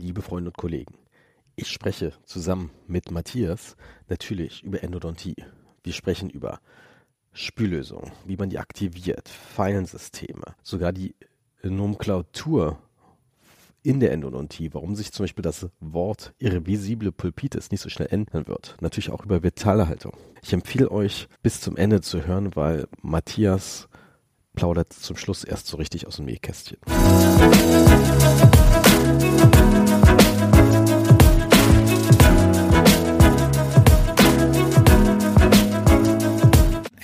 liebe Freunde und Kollegen. Ich spreche zusammen mit Matthias natürlich über Endodontie. Wir sprechen über Spüllösungen, wie man die aktiviert, Feilensysteme, sogar die Nomenklatur in der Endodontie, warum sich zum Beispiel das Wort irrevisible Pulpitis nicht so schnell ändern wird. Natürlich auch über Vitalhaltung. Ich empfehle euch bis zum Ende zu hören, weil Matthias plaudert zum Schluss erst so richtig aus dem Nähkästchen.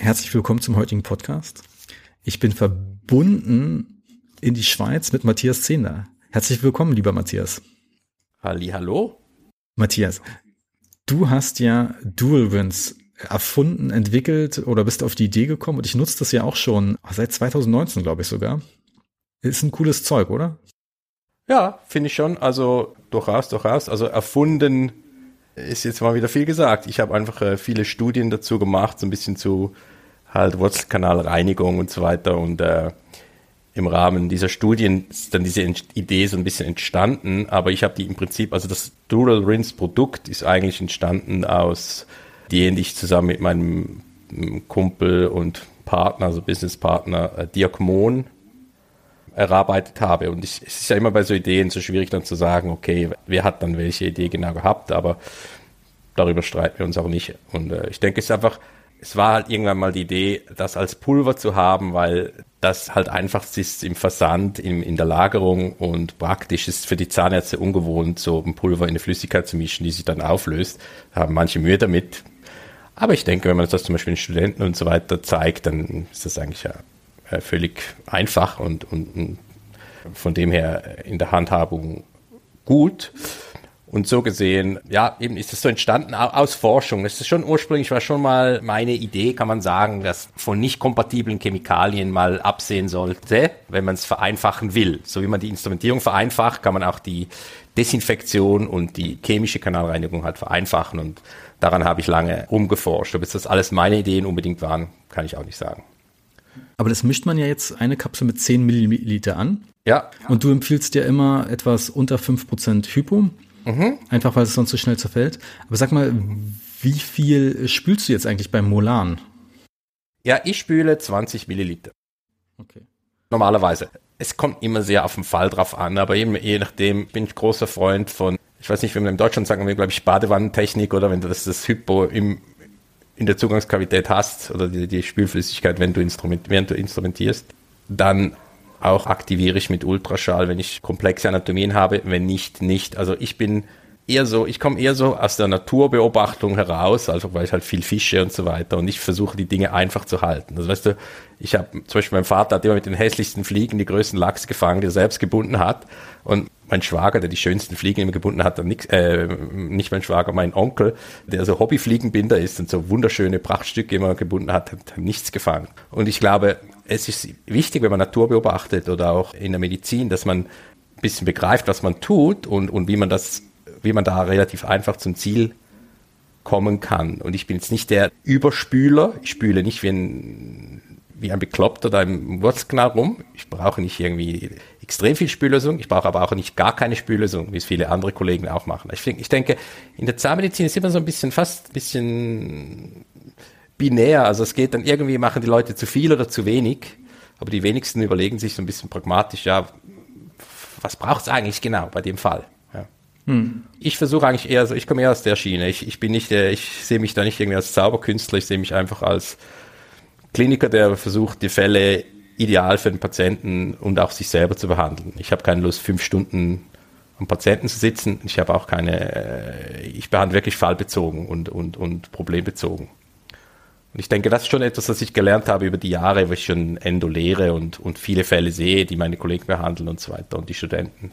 Herzlich willkommen zum heutigen Podcast. Ich bin verbunden in die Schweiz mit Matthias Zehner. Herzlich willkommen, lieber Matthias. Halli, hallo. Matthias, du hast ja Dual Wins erfunden, entwickelt oder bist auf die Idee gekommen und ich nutze das ja auch schon seit 2019, glaube ich sogar. Ist ein cooles Zeug, oder? Ja, finde ich schon. Also durchaus, durchaus. Also erfunden ist jetzt mal wieder viel gesagt. Ich habe einfach äh, viele Studien dazu gemacht, so ein bisschen zu halt Wurzelkanalreinigung und so weiter. Und äh, im Rahmen dieser Studien ist dann diese Idee so ein bisschen entstanden. Aber ich habe die im Prinzip, also das Dural Rinse Produkt ist eigentlich entstanden aus Ideen, die ich zusammen mit meinem Kumpel und Partner, also Businesspartner äh, Dirk Mohn erarbeitet habe. Und ich, es ist ja immer bei so Ideen so schwierig dann zu sagen, okay, wer hat dann welche Idee genau gehabt, aber darüber streiten wir uns auch nicht. Und äh, ich denke, es ist einfach, es war halt irgendwann mal die Idee, das als Pulver zu haben, weil das halt einfach ist im Versand, in, in der Lagerung und praktisch ist für die Zahnärzte ungewohnt, so ein Pulver in eine Flüssigkeit zu mischen, die sich dann auflöst. Da haben manche Mühe damit. Aber ich denke, wenn man das zum Beispiel den Studenten und so weiter zeigt, dann ist das eigentlich ja äh, völlig einfach und, und, und von dem her in der Handhabung gut. Und so gesehen, ja, eben ist es so entstanden aus Forschung. Das ist schon ursprünglich war schon mal meine Idee, kann man sagen, dass von nicht kompatiblen Chemikalien mal absehen sollte, wenn man es vereinfachen will. So wie man die Instrumentierung vereinfacht, kann man auch die Desinfektion und die chemische Kanalreinigung halt vereinfachen. Und daran habe ich lange rumgeforscht. Ob jetzt das alles meine Ideen unbedingt waren, kann ich auch nicht sagen. Aber das mischt man ja jetzt eine Kapsel mit 10 Milliliter an. Ja. Und du empfiehlst dir immer etwas unter 5% Hypo. Mhm. Einfach weil es sonst so schnell zerfällt. Aber sag mal, wie viel spülst du jetzt eigentlich beim Molan? Ja, ich spüle 20 Milliliter. Okay. Normalerweise. Es kommt immer sehr auf den Fall drauf an, aber eben je nachdem bin ich großer Freund von, ich weiß nicht, wie man in Deutschland sagen wir, glaube ich, Badewannentechnik oder wenn du das, das Hypo im, in der Zugangskavität hast oder die, die Spülflüssigkeit, wenn du, Instrument, während du instrumentierst, dann auch aktiviere ich mit Ultraschall, wenn ich komplexe Anatomien habe, wenn nicht, nicht. Also ich bin eher so, ich komme eher so aus der Naturbeobachtung heraus, also weil ich halt viel fische und so weiter und ich versuche die Dinge einfach zu halten. Also weißt du, ich habe zum Beispiel mein Vater hat immer mit den hässlichsten Fliegen die größten Lachs gefangen, die er selbst gebunden hat und mein Schwager, der die schönsten Fliegen immer gebunden hat, nix, äh, nicht mein Schwager, mein Onkel, der so Hobbyfliegenbinder ist und so wunderschöne Prachtstücke immer gebunden hat, hat nichts gefangen. Und ich glaube, es ist wichtig, wenn man Natur beobachtet oder auch in der Medizin, dass man ein bisschen begreift, was man tut und, und wie man das, wie man da relativ einfach zum Ziel kommen kann. Und ich bin jetzt nicht der Überspüler. Ich spüle nicht wie ein, wie ein Bekloppter da im Wurzelkanal rum. Ich brauche nicht irgendwie extrem viel Spüllösung. Ich brauche aber auch nicht gar keine Spüllösung, wie es viele andere Kollegen auch machen. Ich, ich denke, in der Zahnmedizin ist immer so ein bisschen fast ein bisschen binär. Also es geht dann irgendwie, machen die Leute zu viel oder zu wenig. Aber die wenigsten überlegen sich so ein bisschen pragmatisch, ja, was braucht es eigentlich genau bei dem Fall? Ja. Hm. Ich versuche eigentlich eher so, ich komme eher aus der Schiene. Ich, ich bin nicht, ich sehe mich da nicht irgendwie als Zauberkünstler, ich sehe mich einfach als Kliniker, der versucht, die Fälle ideal für den Patienten und auch sich selber zu behandeln. Ich habe keine Lust, fünf Stunden am Patienten zu sitzen. Ich habe auch keine, äh, ich behandle wirklich fallbezogen und, und, und problembezogen. Und ich denke, das ist schon etwas, was ich gelernt habe über die Jahre, wo ich schon Endo lehre und, und viele Fälle sehe, die meine Kollegen behandeln und so weiter und die Studenten.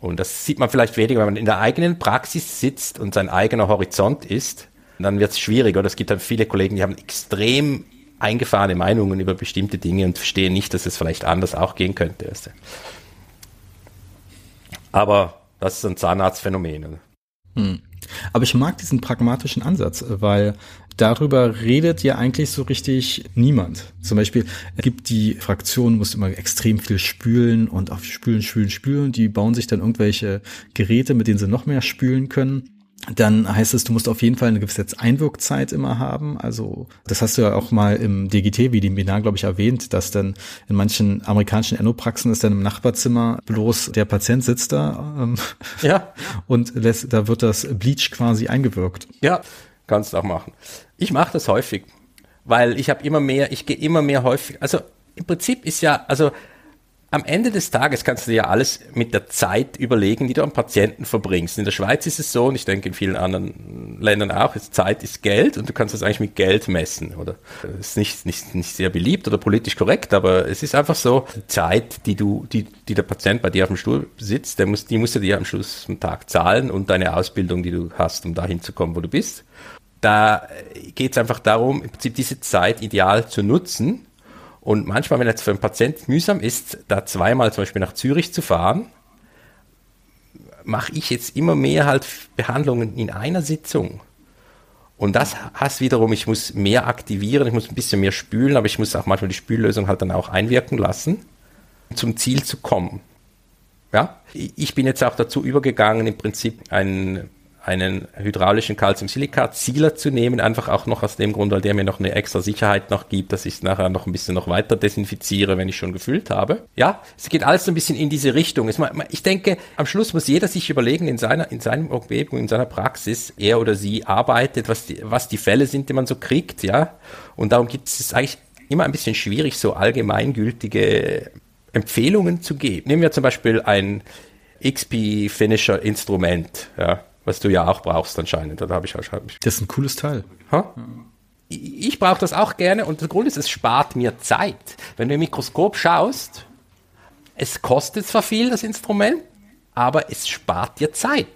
Und das sieht man vielleicht weniger, wenn man in der eigenen Praxis sitzt und sein eigener Horizont ist, dann wird es schwierig. Oder es gibt dann viele Kollegen, die haben extrem eingefahrene Meinungen über bestimmte Dinge und verstehen nicht, dass es vielleicht anders auch gehen könnte. Aber das ist ein Zahnarztphänomen. Hm. Aber ich mag diesen pragmatischen Ansatz, weil darüber redet ja eigentlich so richtig niemand. Zum Beispiel gibt die Fraktion, muss immer extrem viel spülen und auf spülen, spülen, spülen. Die bauen sich dann irgendwelche Geräte, mit denen sie noch mehr spülen können dann heißt es, du musst auf jeden Fall eine gewisse Einwirkzeit immer haben. Also das hast du ja auch mal im DGT, wie die Binar, glaube ich, erwähnt, dass dann in manchen amerikanischen Endopraxen ist dann im Nachbarzimmer bloß der Patient sitzt da ähm, ja. und lässt, da wird das Bleach quasi eingewirkt. Ja, kannst du auch machen. Ich mache das häufig, weil ich habe immer mehr, ich gehe immer mehr häufig, also im Prinzip ist ja, also am Ende des Tages kannst du dir ja alles mit der Zeit überlegen, die du am Patienten verbringst. In der Schweiz ist es so und ich denke in vielen anderen Ländern auch, Zeit ist Geld und du kannst das eigentlich mit Geld messen, oder? Das ist nicht, nicht, nicht sehr beliebt oder politisch korrekt, aber es ist einfach so, die Zeit, die du, die, die der Patient bei dir auf dem Stuhl sitzt, der muss, die musst du dir am Schluss vom Tag zahlen und deine Ausbildung, die du hast, um dahin zu kommen, wo du bist. Da geht es einfach darum, im Prinzip diese Zeit ideal zu nutzen und manchmal, wenn es für einen Patienten mühsam ist, da zweimal zum Beispiel nach Zürich zu fahren, mache ich jetzt immer mehr halt Behandlungen in einer Sitzung. Und das heißt wiederum, ich muss mehr aktivieren, ich muss ein bisschen mehr spülen, aber ich muss auch manchmal die Spüllösung halt dann auch einwirken lassen, zum Ziel zu kommen. Ja, ich bin jetzt auch dazu übergegangen, im Prinzip ein einen hydraulischen Calciumsilikat-Sealer zu nehmen, einfach auch noch aus dem Grund, weil der mir noch eine extra Sicherheit noch gibt, dass ich es nachher noch ein bisschen noch weiter desinfiziere, wenn ich schon gefüllt habe. Ja, es geht alles so ein bisschen in diese Richtung. Ich denke, am Schluss muss jeder sich überlegen, in seiner, in seinem Umgebung, in seiner Praxis, er oder sie arbeitet, was die, was die Fälle sind, die man so kriegt, ja. Und darum gibt es eigentlich immer ein bisschen schwierig, so allgemeingültige Empfehlungen zu geben. Nehmen wir zum Beispiel ein XP Finisher Instrument, ja was du ja auch brauchst anscheinend. Da habe ich wahrscheinlich. Das ist ein cooles Teil. Ha? Ich, ich brauche das auch gerne und der Grund ist, es spart mir Zeit. Wenn du im Mikroskop schaust, es kostet zwar viel, das Instrument, aber es spart dir Zeit.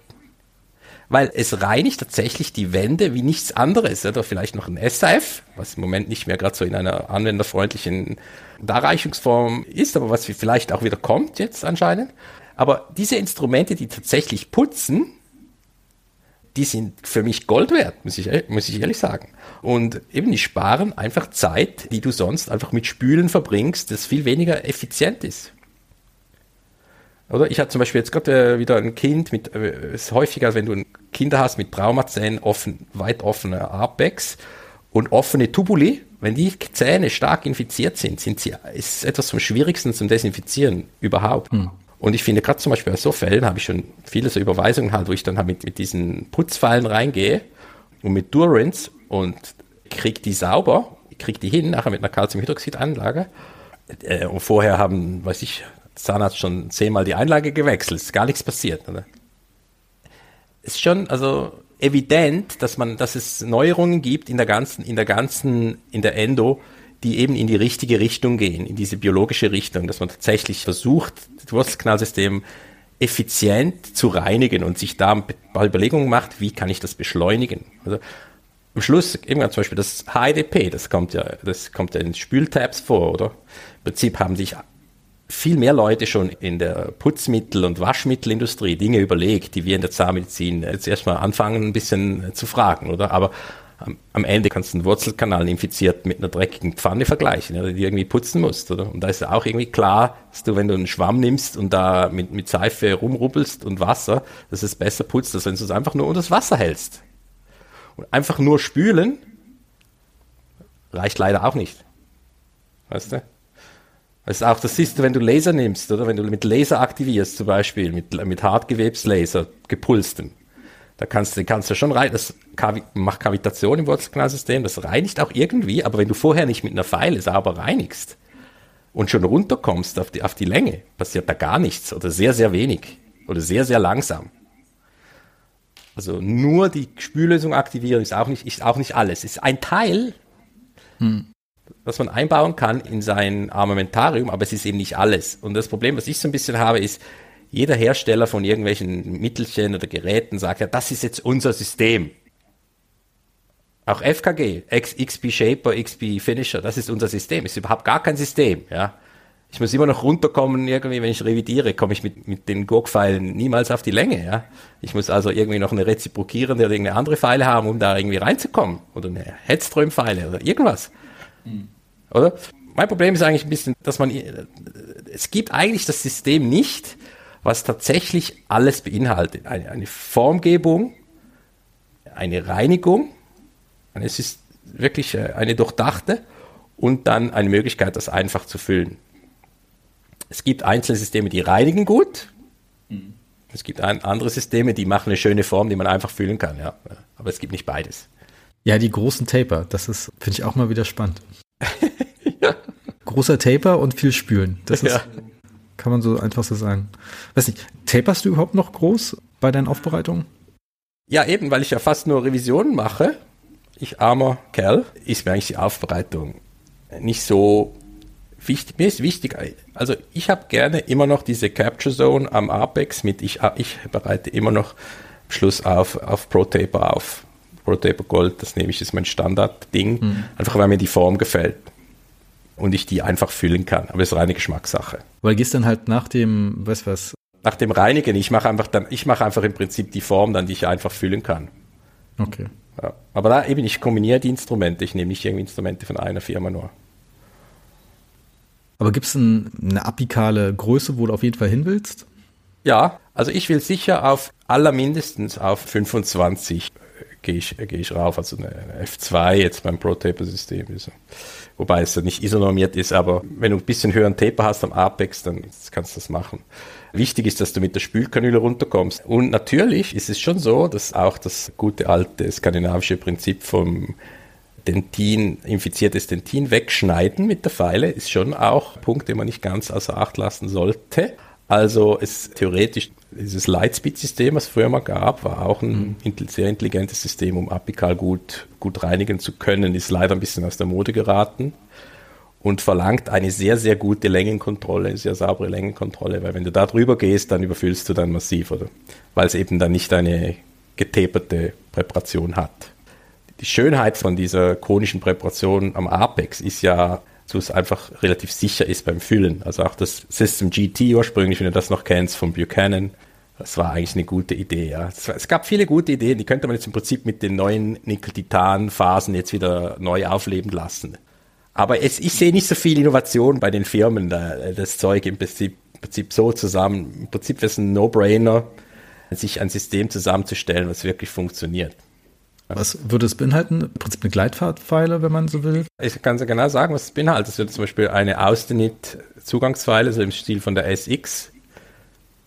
Weil es reinigt tatsächlich die Wände wie nichts anderes. Oder vielleicht noch ein SAF, was im Moment nicht mehr gerade so in einer anwenderfreundlichen Darreichungsform ist, aber was vielleicht auch wieder kommt jetzt anscheinend. Aber diese Instrumente, die tatsächlich putzen, die sind für mich Gold wert, muss ich, muss ich ehrlich sagen. Und eben, die sparen einfach Zeit, die du sonst einfach mit Spülen verbringst, das viel weniger effizient ist. Oder ich hatte zum Beispiel jetzt gerade äh, wieder ein Kind mit, äh, ist häufiger, wenn du Kinder hast mit Traumazähnen, offen, weit offene Apex und offene Tubuli, wenn die Zähne stark infiziert sind, sind sie, ist etwas vom Schwierigsten zum Desinfizieren überhaupt. Hm. Und ich finde, gerade zum Beispiel bei so Fällen habe ich schon viele so Überweisungen halt, wo ich dann halt mit, mit diesen Putzfallen reingehe und mit Durance und kriege die sauber, kriege die hin, nachher mit einer Calciumhydroxidanlage. Äh, und vorher haben, weiß ich, Zahnarzt schon zehnmal die Einlage gewechselt, ist gar nichts passiert. Oder? Ist schon, also evident, dass man, dass es Neuerungen gibt in der ganzen, in der ganzen, in der Endo, die eben in die richtige Richtung gehen, in diese biologische Richtung, dass man tatsächlich versucht, das Wurzelkanalsystem effizient zu reinigen und sich da paar Überlegungen macht, wie kann ich das beschleunigen. Also am Schluss, eben zum Beispiel das HIDP, das kommt ja, das kommt ja in Spültabs vor, oder? Im Prinzip haben sich viel mehr Leute schon in der Putzmittel- und Waschmittelindustrie Dinge überlegt, die wir in der Zahnmedizin jetzt erstmal anfangen, ein bisschen zu fragen, oder? Aber am Ende kannst du einen Wurzelkanal infiziert mit einer dreckigen Pfanne vergleichen, oder, die irgendwie putzen musst. Oder? Und da ist auch irgendwie klar, dass du, wenn du einen Schwamm nimmst und da mit, mit Seife rumrubbelst und Wasser, dass es besser putzt, als wenn du es einfach nur unter das Wasser hältst. Und einfach nur spülen reicht leider auch nicht. Weißt du? Das, auch, das siehst du, wenn du Laser nimmst, oder wenn du mit Laser aktivierst, zum Beispiel, mit, mit Hartgewebslaser, gepulstem da kannst du, kannst du schon rein, das macht Kavitation im Wurzelkanalsystem, das reinigt auch irgendwie, aber wenn du vorher nicht mit einer Pfeile sauber reinigst und schon runterkommst auf die, auf die Länge, passiert da gar nichts oder sehr, sehr wenig oder sehr, sehr langsam. Also nur die Spüllösung aktivieren ist auch nicht, ist auch nicht alles. Ist ein Teil, hm. was man einbauen kann in sein Armamentarium, aber es ist eben nicht alles. Und das Problem, was ich so ein bisschen habe, ist, jeder Hersteller von irgendwelchen Mittelchen oder Geräten sagt ja, das ist jetzt unser System. Auch FKG, XP Shaper, XP Finisher, das ist unser System. Ist überhaupt gar kein System, ja. Ich muss immer noch runterkommen, irgendwie, wenn ich revidiere, komme ich mit, mit den Gurk-Pfeilen niemals auf die Länge, ja. Ich muss also irgendwie noch eine reziprokierende oder irgendeine andere Pfeile haben, um da irgendwie reinzukommen. Oder eine Headström-Pfeile oder irgendwas. Mhm. Oder? Mein Problem ist eigentlich ein bisschen, dass man, es gibt eigentlich das System nicht, was tatsächlich alles beinhaltet. Eine, eine Formgebung, eine Reinigung, es ist wirklich äh, eine durchdachte und dann eine Möglichkeit, das einfach zu füllen. Es gibt einzelne Systeme, die reinigen gut. Mhm. Es gibt ein, andere Systeme, die machen eine schöne Form, die man einfach füllen kann, ja. Aber es gibt nicht beides. Ja, die großen Taper, das ist, finde ich auch mal wieder spannend. ja. Großer Taper und viel Spülen. Das ist, ja. Kann man so einfach so sagen. Weiß nicht, taperst du überhaupt noch groß bei deinen Aufbereitungen? Ja, eben, weil ich ja fast nur Revisionen mache. Ich armer Kerl, ist mir eigentlich die Aufbereitung nicht so wichtig. Mir ist wichtig, also ich habe gerne immer noch diese Capture Zone am Apex mit, ich, ich bereite immer noch Schluss auf, auf ProTaper auf. ProTaper Gold, das nehme ich, ist mein Standardding, mhm. einfach weil mir die Form gefällt und ich die einfach füllen kann. Aber es ist reine Geschmackssache. Weil gehst dann halt nach dem, was was? Nach dem Reinigen, ich mache einfach dann, ich mache einfach im Prinzip die Form dann, die ich einfach füllen kann. Okay. Ja. Aber da eben, ich kombiniere die Instrumente, ich nehme nicht irgendwie Instrumente von einer Firma nur. Aber gibt es ein, eine apikale Größe, wo du auf jeden Fall hin willst? Ja, also ich will sicher auf allermindestens auf 25 gehe ich, geh ich rauf, also eine F2 jetzt beim Pro-Taper-System. Wobei es ja nicht isonormiert ist, aber wenn du ein bisschen höheren Taper hast am Apex, dann kannst du das machen. Wichtig ist, dass du mit der Spülkanüle runterkommst. Und natürlich ist es schon so, dass auch das gute alte skandinavische Prinzip vom Dentin, infiziertes Dentin wegschneiden mit der Feile ist schon auch ein Punkt, den man nicht ganz außer Acht lassen sollte. Also es theoretisch, dieses Lightspeed-System, was es früher mal gab, war auch ein mhm. sehr intelligentes System, um apikal gut, gut reinigen zu können, ist leider ein bisschen aus der Mode geraten und verlangt eine sehr, sehr gute Längenkontrolle, eine sehr saubere Längenkontrolle, weil wenn du da drüber gehst, dann überfüllst du dann massiv, oder? Weil es eben dann nicht eine getaperte Präparation hat die Schönheit von dieser konischen Präparation am Apex ist ja, dass es einfach relativ sicher ist beim Füllen. Also auch das System GT ursprünglich, wenn du das noch kennst, von Buchanan, das war eigentlich eine gute Idee, ja. Es gab viele gute Ideen, die könnte man jetzt im Prinzip mit den neuen Nickel-Titan-Phasen jetzt wieder neu aufleben lassen. Aber es, ich sehe nicht so viel Innovation bei den Firmen, das Zeug im Prinzip, im Prinzip so zusammen. Im Prinzip ist es ein No-Brainer, sich ein System zusammenzustellen, was wirklich funktioniert. Was würde es beinhalten? Im Prinzip eine Gleitfahrtpfeile, wenn man so will? Ich kann sehr genau sagen, was es beinhaltet. Es würde zum Beispiel eine Austenit-Zugangspfeile, so im Stil von der SX,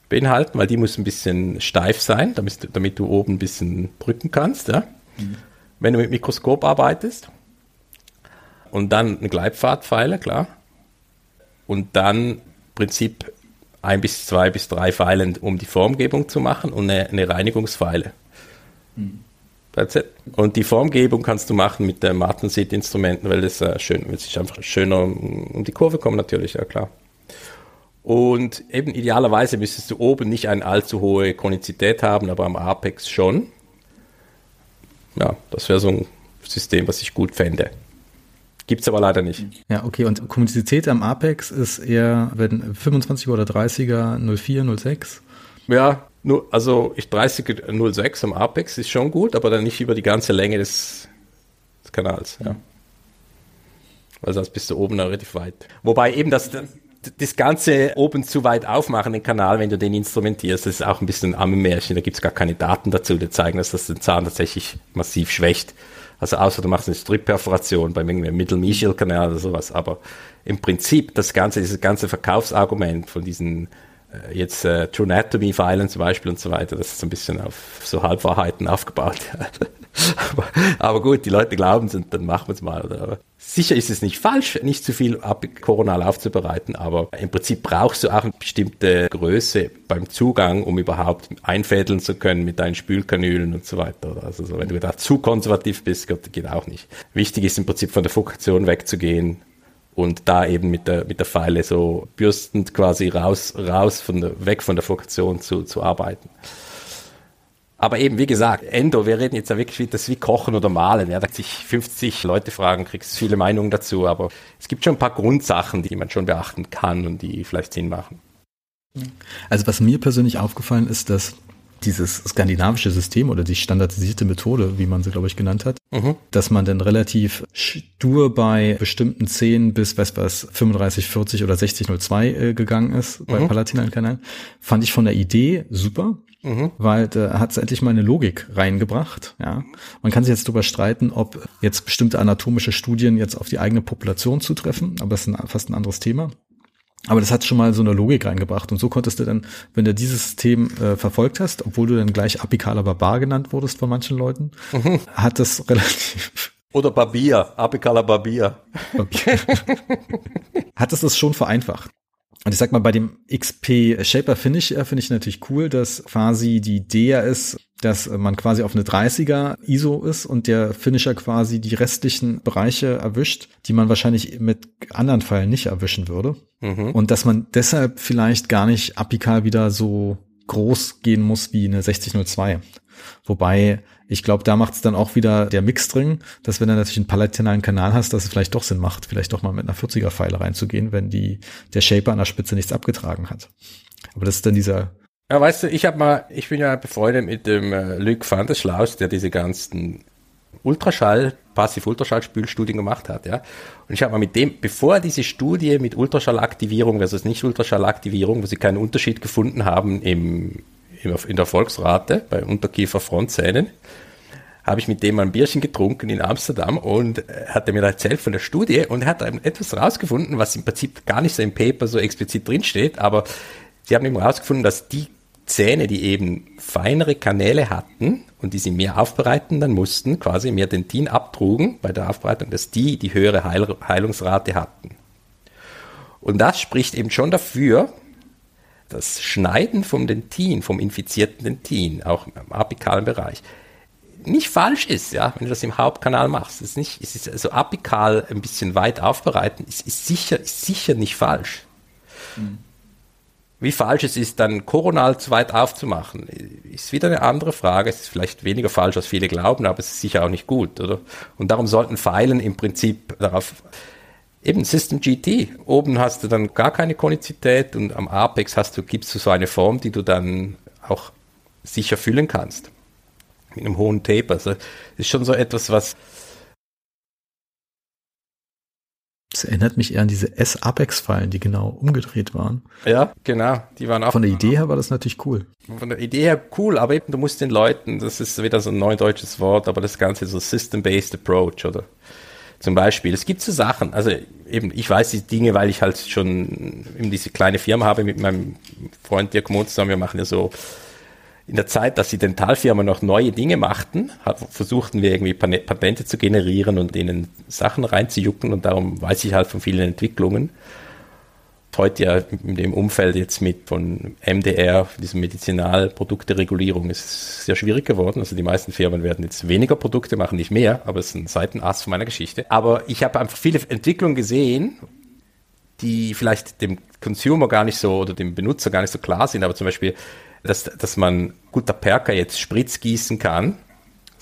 beinhalten, weil die muss ein bisschen steif sein, damit, damit du oben ein bisschen drücken kannst. Ja? Mhm. Wenn du mit Mikroskop arbeitest. Und dann eine Gleitfahrtpfeile, klar. Und dann im Prinzip ein bis zwei bis drei Pfeilen, um die Formgebung zu machen und eine, eine Reinigungspfeile. Mhm. That's it. Und die Formgebung kannst du machen mit den Martenseed-Instrumenten, weil das äh, schön, weil sich einfach schöner um die Kurve kommen natürlich, ja klar. Und eben idealerweise müsstest du oben nicht eine allzu hohe Konizität haben, aber am Apex schon. Ja, das wäre so ein System, was ich gut fände. Gibt es aber leider nicht. Ja, okay. Und Konizität am Apex ist eher, wenn 25 oder 30er, 04, 06? Ja, nur, also ich 30.06 am Apex ist schon gut, aber dann nicht über die ganze Länge des, des Kanals. Ja. Weil sonst bist du oben relativ weit. Wobei eben das, das Ganze oben zu weit aufmachen, den Kanal, wenn du den instrumentierst, das ist auch ein bisschen ein Ammenmärchen. Da gibt es gar keine Daten dazu, die zeigen, dass das den Zahn tatsächlich massiv schwächt. Also außer du machst eine Strip-Perforation beim Middle-Mechial-Kanal oder sowas. Aber im Prinzip das ganze, dieses ganze Verkaufsargument von diesen jetzt äh, True Anatomy Feilen zum Beispiel und so weiter, das ist so ein bisschen auf so Halbwahrheiten aufgebaut. aber, aber, gut, die Leute glauben es und dann machen wir es mal. Oder? Sicher ist es nicht falsch, nicht zu viel koronal aufzubereiten, aber im Prinzip brauchst du auch eine bestimmte Größe beim Zugang, um überhaupt einfädeln zu können mit deinen Spülkanülen und so weiter. Also so, wenn du da zu konservativ bist, geht auch nicht. Wichtig ist im Prinzip von der Fokation wegzugehen und da eben mit der, mit der Pfeile so bürstend quasi raus, raus von der, weg von der Fokation zu, zu arbeiten. Aber eben, wie gesagt, Endo, wir reden jetzt ja wirklich, das ist wie Kochen oder Malen. Ja, da sich 50 Leute fragen, kriegst viele Meinungen dazu. Aber es gibt schon ein paar Grundsachen, die man schon beachten kann und die vielleicht Sinn machen. Also was mir persönlich aufgefallen ist, dass dieses skandinavische System oder die standardisierte Methode, wie man sie, glaube ich, genannt hat, mhm. dass man dann relativ stur bei bestimmten 10 bis, was was, 35, 40 oder 60, 02 äh, gegangen ist bei mhm. Palatinalen Kanal, fand ich von der Idee super. Mhm. Weil da hat es endlich mal eine Logik reingebracht. Ja, man kann sich jetzt darüber streiten, ob jetzt bestimmte anatomische Studien jetzt auf die eigene Population zutreffen, aber das ist ein, fast ein anderes Thema. Aber das hat schon mal so eine Logik reingebracht. Und so konntest du dann, wenn du dieses System äh, verfolgt hast, obwohl du dann gleich apikaler Barbar genannt wurdest von manchen Leuten, mhm. hat das relativ. Oder Barbier, apikaler Barbier. Barbier. hat es das schon vereinfacht. Und ich sag mal, bei dem XP Shaper Finish äh, finde ich natürlich cool, dass quasi die Idee ja ist, dass man quasi auf eine 30er ISO ist und der Finisher quasi die restlichen Bereiche erwischt, die man wahrscheinlich mit anderen Pfeilen nicht erwischen würde. Mhm. Und dass man deshalb vielleicht gar nicht apikal wieder so groß gehen muss wie eine 6002. Wobei, ich glaube, da macht es dann auch wieder der Mix drin, dass wenn du natürlich einen palatinalen Kanal hast, dass es vielleicht doch Sinn macht, vielleicht doch mal mit einer 40er Pfeile reinzugehen, wenn die, der Shaper an der Spitze nichts abgetragen hat. Aber das ist dann dieser. Ja, weißt du, ich habe mal, ich bin ja befreundet mit dem äh, Luc van der Schlaus, der diese ganzen Ultraschall, Passiv-Ultraschall-Spülstudien gemacht hat, ja. Und ich habe mal mit dem, bevor diese Studie mit Ultraschallaktivierung versus Nicht-Ultraschallaktivierung, wo sie keinen Unterschied gefunden haben im in der Volksrate bei Unterkiefer-Frontzähnen, habe ich mit dem ein Bierchen getrunken in Amsterdam und hat er mir erzählt von der Studie und hat etwas rausgefunden, was im Prinzip gar nicht so im Paper so explizit drinsteht, aber sie haben eben rausgefunden, dass die Zähne, die eben feinere Kanäle hatten und die sie mehr aufbereiten dann mussten, quasi mehr Dentin abtrugen bei der Aufbereitung, dass die die höhere Heil Heilungsrate hatten. Und das spricht eben schon dafür, das Schneiden vom Dentin, vom infizierten Dentin, auch im apikalen Bereich, nicht falsch ist, ja, wenn du das im Hauptkanal machst. Es ist nicht, es ist also apikal ein bisschen weit aufbereiten, ist, ist sicher, ist sicher nicht falsch. Mhm. Wie falsch es ist, dann koronal zu weit aufzumachen, ist wieder eine andere Frage. Es ist vielleicht weniger falsch, als viele glauben, aber es ist sicher auch nicht gut, oder? Und darum sollten Pfeilen im Prinzip darauf Eben System GT. Oben hast du dann gar keine Konizität und am Apex hast du, gibst du so eine Form, die du dann auch sicher füllen kannst. Mit einem hohen Tape. Also ist schon so etwas, was. Das erinnert mich eher an diese S-Apex-Fallen, die genau umgedreht waren. Ja, genau. Die waren auch. Von der Idee her war das natürlich cool. Von der Idee her cool, aber eben, du musst den Leuten, das ist wieder so ein neudeutsches Wort, aber das Ganze so System-Based Approach, oder? Zum Beispiel. Es gibt so Sachen, also eben, ich weiß die Dinge, weil ich halt schon eben diese kleine Firma habe mit meinem Freund Dirk Mohn zusammen. Wir machen ja so in der Zeit, dass die Dentalfirma noch neue Dinge machten, versuchten wir irgendwie Patente zu generieren und denen Sachen reinzujucken und darum weiß ich halt von vielen Entwicklungen heute ja in dem Umfeld jetzt mit von MDR, diesem Medizinalprodukteregulierung, ist sehr schwierig geworden. Also die meisten Firmen werden jetzt weniger Produkte machen, nicht mehr, aber es ist ein Seitenass von meiner Geschichte. Aber ich habe einfach viele Entwicklungen gesehen, die vielleicht dem Consumer gar nicht so oder dem Benutzer gar nicht so klar sind, aber zum Beispiel, dass, dass man guter Perker jetzt Spritz gießen kann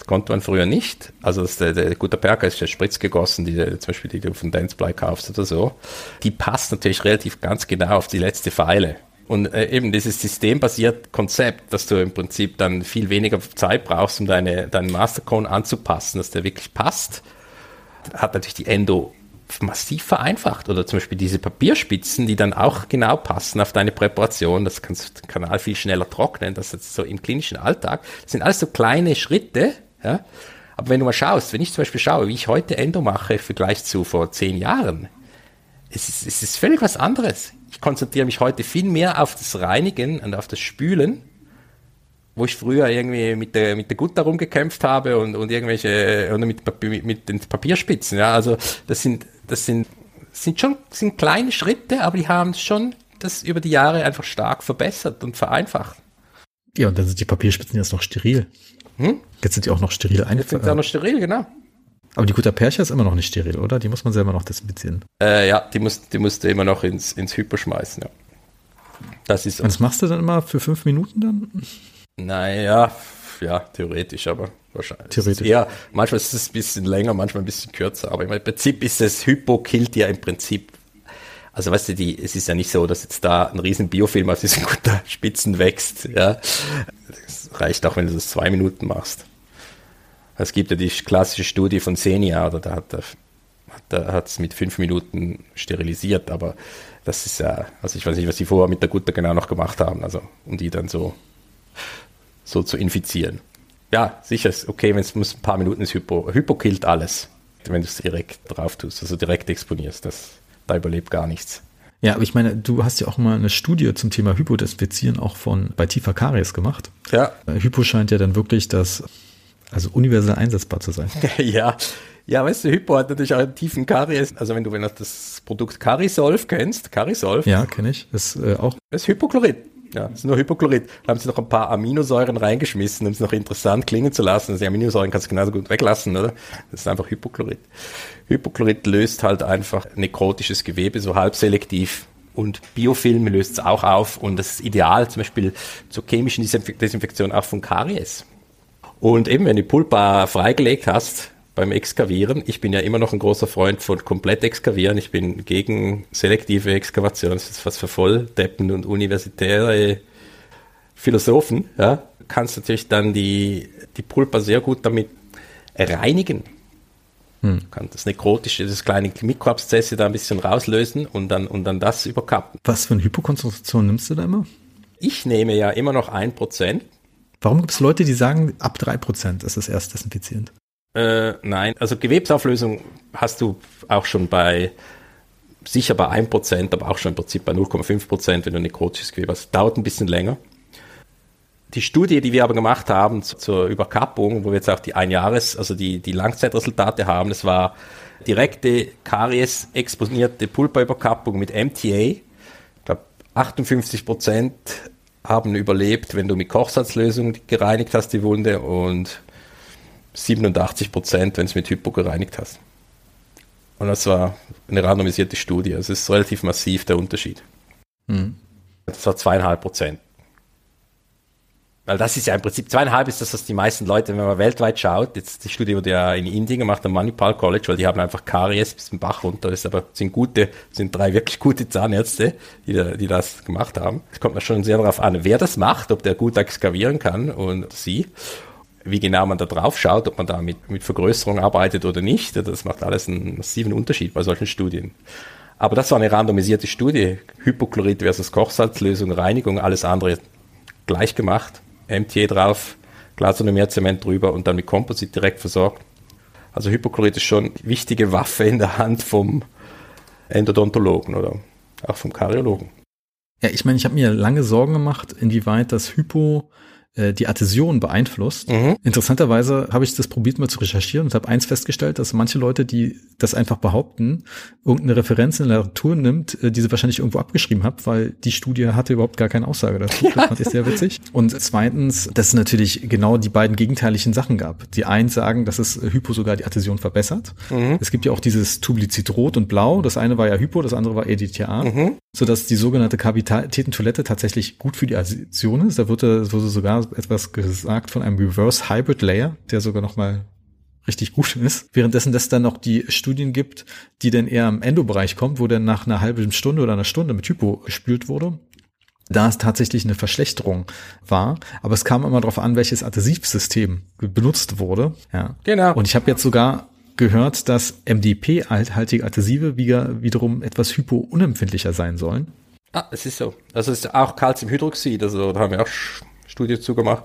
das konnte man früher nicht. Also das, der, der gute Perker ist ja Spritz gegossen, die, zum Beispiel die du von Danceblay kaufst oder so. Die passt natürlich relativ ganz genau auf die letzte Pfeile. Und äh, eben dieses systembasierte Konzept, dass du im Prinzip dann viel weniger Zeit brauchst, um deine, deinen Mastercone anzupassen, dass der wirklich passt, hat natürlich die Endo massiv vereinfacht. Oder zum Beispiel diese Papierspitzen, die dann auch genau passen auf deine Präparation. Das kannst du den Kanal viel schneller trocknen. Das ist so im klinischen Alltag. Das sind alles so kleine Schritte, ja? Aber wenn du mal schaust, wenn ich zum Beispiel schaue, wie ich heute Endo mache im Vergleich zu vor zehn Jahren, es ist, es ist völlig was anderes. Ich konzentriere mich heute viel mehr auf das Reinigen und auf das Spülen, wo ich früher irgendwie mit der, mit der Gutta rumgekämpft habe und, und irgendwelche, oder mit, mit, mit den Papierspitzen, ja, also das sind, das sind, sind schon, sind kleine Schritte, aber die haben schon das über die Jahre einfach stark verbessert und vereinfacht. Ja, und dann sind die Papierspitzen jetzt noch steril. Hm? Jetzt sind die auch noch steril eingeführt. Jetzt sind sie auch noch steril, genau. Aber die Gutta Percha ist immer noch nicht steril, oder? Die muss man selber noch desinfizieren. Äh, ja, die musst, die musst du immer noch ins, ins Hyper schmeißen, ja. Das ist. Und das machst du dann immer für fünf Minuten dann? Naja, ja, theoretisch, aber wahrscheinlich. Theoretisch. Ja, manchmal ist es ein bisschen länger, manchmal ein bisschen kürzer, aber im Prinzip ist es, Hypo killt ja im Prinzip also weißt du, die, es ist ja nicht so, dass jetzt da ein riesen Biofilm aus diesen guten Spitzen wächst. Ja, es reicht auch, wenn du das zwei Minuten machst. Es gibt ja die klassische Studie von Senia, oder da hat er hat es mit fünf Minuten sterilisiert, aber das ist ja, also ich weiß nicht, was sie vorher mit der Gutter genau noch gemacht haben, also um die dann so, so zu infizieren. Ja, sicher ist okay, wenn es muss ein paar Minuten ist Hypo, Hypo killt alles, wenn du es direkt drauf tust, also direkt exponierst, das, da überlebt gar nichts. Ja, aber ich meine, du hast ja auch mal eine Studie zum Thema Hypodesinfizieren auch von bei tiefer Karies gemacht. Ja. Hypo scheint ja dann wirklich das, also universell einsetzbar zu sein. ja, ja, weißt du, Hypo hat natürlich auch einen tiefen Karies. Also wenn du, wenn du das Produkt Carisolv kennst, Carisolv. Ja, kenne ich. Das ist äh, auch. Das ist Hypochlorid. Ja, das ist nur Hypochlorid. Da haben sie noch ein paar Aminosäuren reingeschmissen, um es noch interessant klingen zu lassen. Also die Aminosäuren kannst du genauso gut weglassen, oder? Das ist einfach Hypochlorid. Hypochlorid löst halt einfach nekrotisches Gewebe so halbselektiv und Biofilm löst es auch auf und das ist ideal zum Beispiel zur chemischen Desinfektion auch von Karies. Und eben, wenn du Pulpa freigelegt hast, beim Exkavieren. Ich bin ja immer noch ein großer Freund von komplett exkavieren. Ich bin gegen selektive Exkavation. Das ist was für Volldeppen und universitäre Philosophen. Ja. Kannst natürlich dann die, die Pulpa sehr gut damit reinigen. Hm. Du kannst das nekrotische, das kleine Mikroabszesse da ein bisschen rauslösen und dann, und dann das überkappen. Was für eine Hypokonzentration nimmst du da immer? Ich nehme ja immer noch ein Prozent. Warum gibt es Leute, die sagen, ab drei Prozent ist es erst desinfizierend? Äh, nein, also Gewebsauflösung hast du auch schon bei sicher bei 1%, aber auch schon im Prinzip bei 0,5%, wenn du nekrotisches Gewebe hast. Dauert ein bisschen länger. Die Studie, die wir aber gemacht haben zur Überkappung, wo wir jetzt auch die Einjahres-, also die, die Langzeitresultate haben, das war direkte Karies-exponierte Pulperüberkappung mit MTA. Ich glaube, 58% haben überlebt, wenn du mit Kochsalzlösung gereinigt hast, die Wunde, und 87 Prozent, wenn du es mit Hypo gereinigt hast. Und das war eine randomisierte Studie. Also es ist relativ massiv der Unterschied. Mhm. Das war zweieinhalb Prozent. Weil das ist ja im Prinzip, zweieinhalb ist das, was die meisten Leute, wenn man weltweit schaut, jetzt die Studie wurde ja in Indien gemacht am Manipal College, weil die haben einfach Karies bis zum Bach runter, das ist aber sind gute, sind drei wirklich gute Zahnärzte, die, die das gemacht haben. Es kommt man schon sehr darauf an, wer das macht, ob der gut exkavieren kann und sie wie genau man da drauf schaut, ob man da mit, mit Vergrößerung arbeitet oder nicht, das macht alles einen massiven Unterschied bei solchen Studien. Aber das war eine randomisierte Studie. Hypochlorid versus Kochsalzlösung, Reinigung, alles andere gleich gemacht. MTA drauf, Glasonomerzement drüber und dann mit Komposit direkt versorgt. Also Hypochlorid ist schon eine wichtige Waffe in der Hand vom Endodontologen oder auch vom Kardiologen. Ja, ich meine, ich habe mir lange Sorgen gemacht, inwieweit das Hypo äh, die Adhäsion beeinflusst. Mhm. Interessanterweise habe ich das probiert mal zu recherchieren und habe eins festgestellt, dass manche Leute, die das einfach behaupten, irgendeine Referenz in der Literatur nimmt, äh, die sie wahrscheinlich irgendwo abgeschrieben hat, weil die Studie hatte überhaupt gar keine Aussage dazu. Ja. Das fand ich sehr witzig. Und zweitens, dass es natürlich genau die beiden gegenteiligen Sachen gab. Die einen sagen, dass es Hypo sogar die Adhäsion verbessert. Mhm. Es gibt ja auch dieses Tubulizid rot und blau. Das eine war ja Hypo, das andere war EDTA. Mhm. Sodass die sogenannte Kavitätentoilette tatsächlich gut für die Adhäsion ist. Da wurde, wurde sogar etwas gesagt von einem Reverse Hybrid Layer, der sogar noch mal richtig gut ist. Währenddessen dass dann noch die Studien gibt, die dann eher im Endobereich kommt, wo dann nach einer halben Stunde oder einer Stunde mit Hypo gespült wurde, da es tatsächlich eine Verschlechterung war. Aber es kam immer darauf an, welches Adhäsivsystem benutzt wurde. Ja. Genau. Und ich habe jetzt sogar gehört, dass MDP-haltige Adhesive wiederum etwas hypo-unempfindlicher sein sollen. Ah, es ist so. Also es ist auch Calciumhydroxid, also da haben wir auch Studie zugemacht.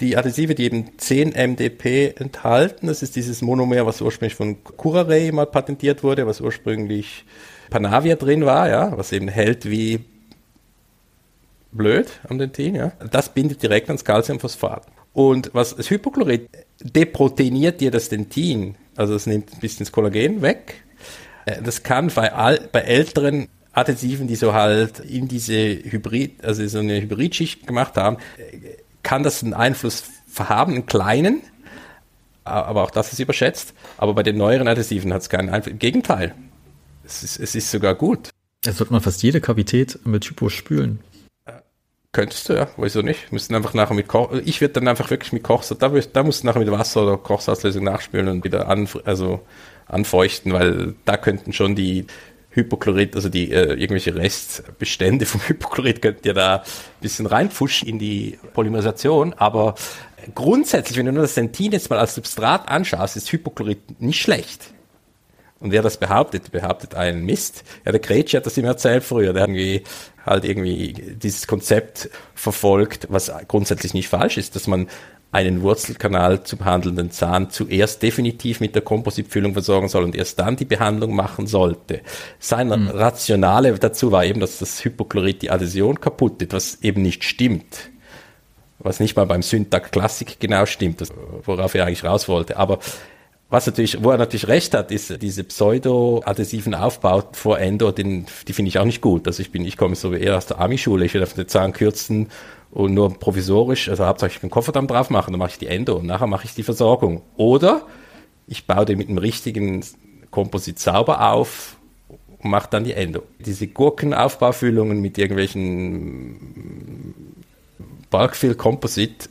Die Adhesive, die eben 10 MDP enthalten, das ist dieses Monomer, was ursprünglich von Curare mal patentiert wurde, was ursprünglich Panavia drin war, ja, was eben hält wie blöd am Dentin, ja. Das bindet direkt ans Calciumphosphat. Und was das Hypochlorid deproteiniert dir das Dentin, also es nimmt ein bisschen das Kollagen weg. Äh, das kann bei, all, bei älteren Adhesiven, die so halt in diese Hybrid, also so eine Hybridschicht gemacht haben, kann das einen Einfluss haben, einen kleinen, aber auch das ist überschätzt. Aber bei den neueren Adhesiven hat es keinen Einfluss. Im Gegenteil, es ist, es ist sogar gut. Jetzt sollte man fast jede Kavität mit Hypo spülen. Könntest du, ja, wieso nicht? Müssten einfach nachher mit Koch, ich würde dann einfach wirklich mit Kochsalz, da, da musst du nachher mit Wasser oder Kochsalzlösung nachspülen und wieder an, also anfeuchten, weil da könnten schon die Hypochlorid, also die äh, irgendwelche Restbestände vom Hypochlorid könnten ja da ein bisschen reinpfuschen in die Polymerisation, aber grundsätzlich, wenn du nur das Sentin jetzt mal als Substrat anschaust, ist Hypochlorid nicht schlecht. Und wer das behauptet, behauptet einen Mist. Ja, der Gretsch hat das immer erzählt früher. Der hat irgendwie halt irgendwie dieses Konzept verfolgt, was grundsätzlich nicht falsch ist, dass man einen Wurzelkanal zu behandelnden Zahn zuerst definitiv mit der Kompositfüllung versorgen soll und erst dann die Behandlung machen sollte. Sein mhm. Rationale dazu war eben, dass das Hypochlorid die Adhäsion kaputt ist, was eben nicht stimmt. Was nicht mal beim Syntax Klassik genau stimmt, worauf er eigentlich raus wollte. Aber was natürlich, wo er natürlich recht hat, ist diese pseudo-adhesiven Aufbau vor Endo, den, die finde ich auch nicht gut. Also ich bin, ich komme so eher aus der Ami-Schule, ich will auf den Zahn kürzen und nur provisorisch, also hauptsächlich den Kofferdamm drauf machen, dann mache ich die Endo und nachher mache ich die Versorgung. Oder ich baue den mit einem richtigen Komposit sauber auf und mache dann die Endo. Diese Gurkenaufbaufüllungen mit irgendwelchen Bulkfill Composite,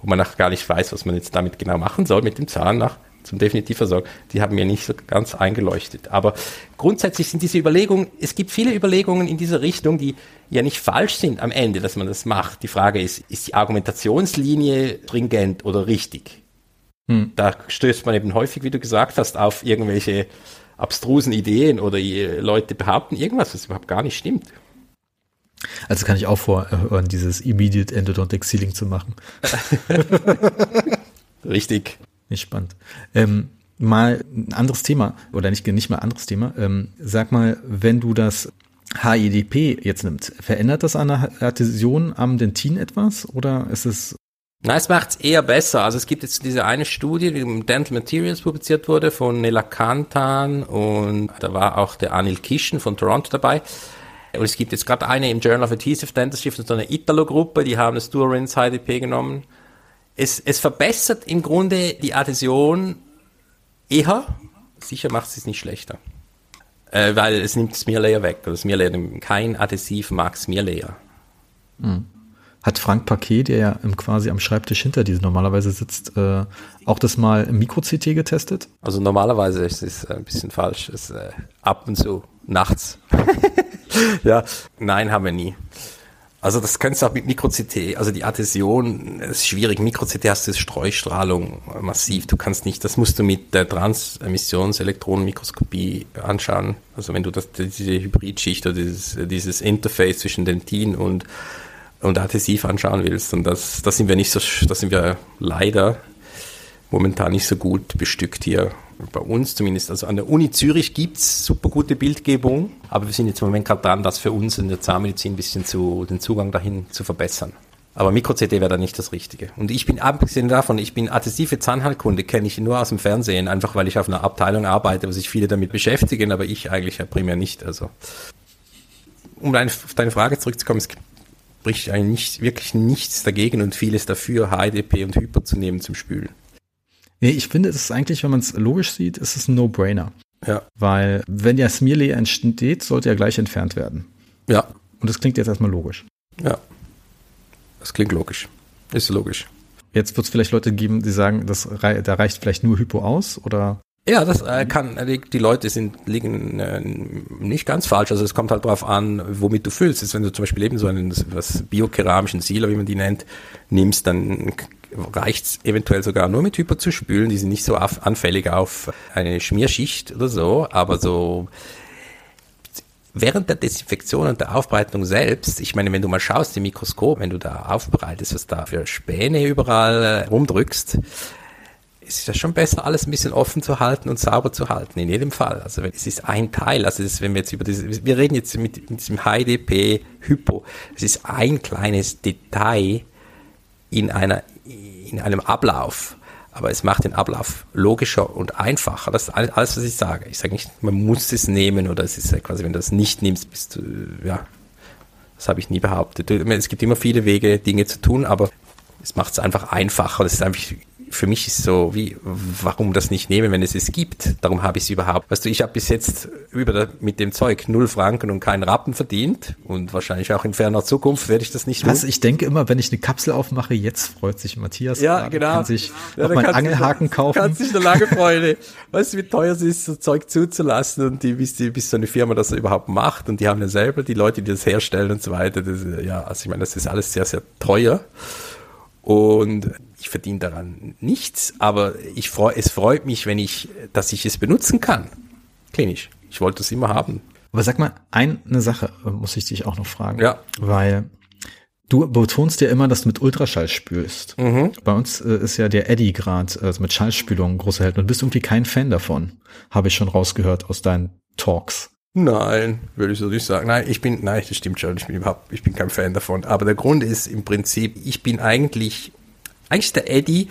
wo man nachher gar nicht weiß, was man jetzt damit genau machen soll mit dem Zahn nach, zum Definitivversorgen, die haben mir nicht so ganz eingeleuchtet. Aber grundsätzlich sind diese Überlegungen, es gibt viele Überlegungen in dieser Richtung, die ja nicht falsch sind am Ende, dass man das macht. Die Frage ist, ist die Argumentationslinie stringent oder richtig? Hm. Da stößt man eben häufig, wie du gesagt hast, auf irgendwelche abstrusen Ideen oder Leute behaupten irgendwas, was überhaupt gar nicht stimmt. Also kann ich auch vorhören, dieses Immediate Endodontic Sealing zu machen. Richtig. Nicht spannend. Ähm, mal ein anderes Thema, oder nicht, nicht mal anderes Thema. Ähm, sag mal, wenn du das HIDP jetzt nimmst, verändert das an der Adhäsion am Dentin etwas oder ist es Nein, es macht es eher besser. Also es gibt jetzt diese eine Studie, die im Dental Materials publiziert wurde von Nela Kantan und da war auch der Anil Kishen von Toronto dabei. Und es gibt jetzt gerade eine im Journal of Adhesive Dentistry von so einer Italo-Gruppe, die haben das Duorins HDP genommen es, es verbessert im Grunde die Adhäsion eher, sicher macht es nicht schlechter. Äh, weil es nimmt Smearlayer weg. Also Smearlayer, kein Adhesiv mag Smearlayer. Mhm. Hat Frank Paquet, der ja quasi am Schreibtisch hinter diesem normalerweise sitzt, äh, auch das mal im Mikro-CT getestet? Also normalerweise ist es ein bisschen falsch. Es, äh, ab und zu, nachts. ja, nein, haben wir nie. Also das kannst du auch mit Mikro-CT, also die Adhäsion ist schwierig. Mikro-CT hast du Streustrahlung massiv. Du kannst nicht, das musst du mit der Transemissionselektronenmikroskopie anschauen. Also wenn du das, diese Hybridschicht oder dieses, dieses Interface zwischen Dentin und, und Adhesiv anschauen willst. Und das, das sind wir nicht so, das sind wir leider momentan nicht so gut bestückt hier bei uns zumindest. Also an der Uni Zürich gibt's super gute Bildgebung, aber wir sind jetzt im Moment gerade dran, das für uns in der Zahnmedizin ein bisschen zu, den Zugang dahin zu verbessern. Aber Mikro-CT wäre da nicht das Richtige. Und ich bin, abgesehen davon, ich bin adhesive Zahnheilkunde, kenne ich nur aus dem Fernsehen, einfach weil ich auf einer Abteilung arbeite, wo sich viele damit beschäftigen, aber ich eigentlich ja primär nicht. Also, um auf deine Frage zurückzukommen, es spricht eigentlich nicht, wirklich nichts dagegen und vieles dafür, HDP und Hyper zu nehmen zum Spülen. Nee, ich finde, es ist eigentlich, wenn man es logisch sieht, ist es ein No-Brainer. Ja. Weil, wenn ja Smearly entsteht, sollte er gleich entfernt werden. Ja. Und das klingt jetzt erstmal logisch. Ja. Das klingt logisch. Ist logisch. Jetzt wird es vielleicht Leute geben, die sagen, das, da reicht vielleicht nur Hypo aus oder ja, das äh, kann, die Leute sind, liegen äh, nicht ganz falsch. Also es kommt halt darauf an, womit du füllst. Jetzt, wenn du zum Beispiel eben so einen was biokeramischen Sealer, wie man die nennt, nimmst, dann reicht es eventuell sogar nur mit Hyper zu spülen. Die sind nicht so anfällig auf eine Schmierschicht oder so, aber so während der Desinfektion und der Aufbereitung selbst, ich meine, wenn du mal schaust im Mikroskop, wenn du da aufbereitest, was da für Späne überall äh, rumdrückst, ist das schon besser, alles ein bisschen offen zu halten und sauber zu halten, in jedem Fall. Also es ist ein Teil, also ist, wenn wir jetzt über diese, wir reden jetzt mit, mit diesem HDP Hypo, es ist ein kleines Detail in einer, in einem Ablauf. Aber es macht den Ablauf logischer und einfacher. Das ist alles, was ich sage. Ich sage nicht, man muss es nehmen oder es ist quasi, wenn du es nicht nimmst, bist du, ja, das habe ich nie behauptet. Es gibt immer viele Wege, Dinge zu tun, aber es macht es einfach einfacher. Das ist einfach für mich ist so, wie, warum das nicht nehmen, wenn es es gibt? Darum habe ich es überhaupt. Weißt du, ich habe bis jetzt über der, mit dem Zeug null Franken und keinen Rappen verdient und wahrscheinlich auch in ferner Zukunft werde ich das nicht tun. Was, ich denke immer, wenn ich eine Kapsel aufmache, jetzt freut sich Matthias. Ja, gerade, genau. Kann sich ja, noch mal einen Angelhaken sich, kaufen. Kann sich eine lange Freude. weißt du, wie teuer es ist, so Zeug zuzulassen und die, bis, die, bis so eine Firma das überhaupt macht und die haben ja selber die Leute, die das herstellen und so weiter. Das, ja, also ich meine, das ist alles sehr, sehr teuer. Und ich verdiene daran nichts, aber ich freu, es freut mich, wenn ich, dass ich es benutzen kann. Klinisch. Ich wollte es immer haben. Aber sag mal, eine Sache muss ich dich auch noch fragen. Ja. Weil du betonst ja immer, dass du mit Ultraschall spülst. Mhm. Bei uns äh, ist ja der Eddie gerade also mit Schallspülung großer Held und bist irgendwie kein Fan davon. Habe ich schon rausgehört aus deinen Talks. Nein, würde ich so nicht sagen. Nein, ich bin, nein, das stimmt schon. Ich bin überhaupt, ich bin kein Fan davon. Aber der Grund ist im Prinzip, ich bin eigentlich, eigentlich ist der Eddie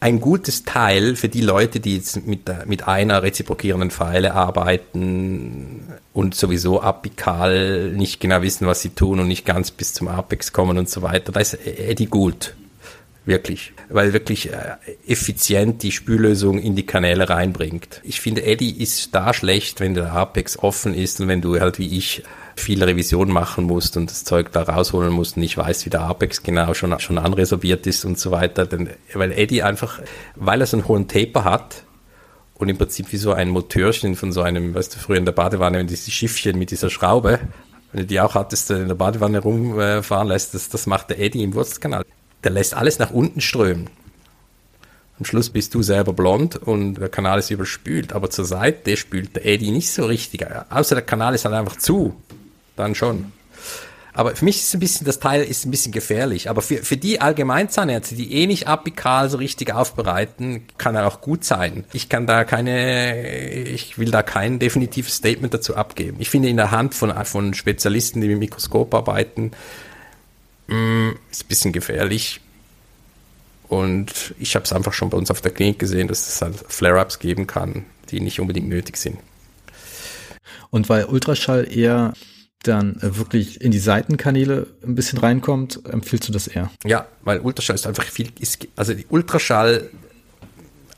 ein gutes Teil für die Leute, die jetzt mit, mit einer reziprokierenden Pfeile arbeiten und sowieso apikal nicht genau wissen, was sie tun und nicht ganz bis zum Apex kommen und so weiter. Da ist Eddie gut. Wirklich. Weil wirklich äh, effizient die Spüllösung in die Kanäle reinbringt. Ich finde, Eddie ist da schlecht, wenn der Apex offen ist und wenn du halt wie ich viele Revisionen machen musst und das Zeug da rausholen musst und nicht weißt, wie der Apex genau schon, schon anreserviert ist und so weiter. Denn, weil Eddie einfach, weil er so einen hohen Taper hat, und im Prinzip wie so ein Motörchen von so einem, weißt du, früher in der Badewanne, wenn diese Schiffchen mit dieser Schraube, wenn du die auch hattest, in der Badewanne rumfahren lässt, das, das macht der Eddie im Wurzelkanal der lässt alles nach unten strömen. Am Schluss bist du selber blond und der Kanal ist überspült, aber zur Seite spült der Eddy nicht so richtig. Außer der Kanal ist halt einfach zu. Dann schon. Aber für mich ist ein bisschen, das Teil ist ein bisschen gefährlich. Aber für, für die Allgemeinzahnärzte, die eh nicht apikal so richtig aufbereiten, kann er auch gut sein. Ich kann da keine, ich will da kein definitives Statement dazu abgeben. Ich finde in der Hand von, von Spezialisten, die mit Mikroskop arbeiten, mh, mm, ist ein bisschen gefährlich. Und ich habe es einfach schon bei uns auf der Klinik gesehen, dass es halt Flare-ups geben kann, die nicht unbedingt nötig sind. Und weil Ultraschall eher dann wirklich in die Seitenkanäle ein bisschen reinkommt, empfiehlst du das eher? Ja, weil Ultraschall ist einfach viel, ist, also die Ultraschall,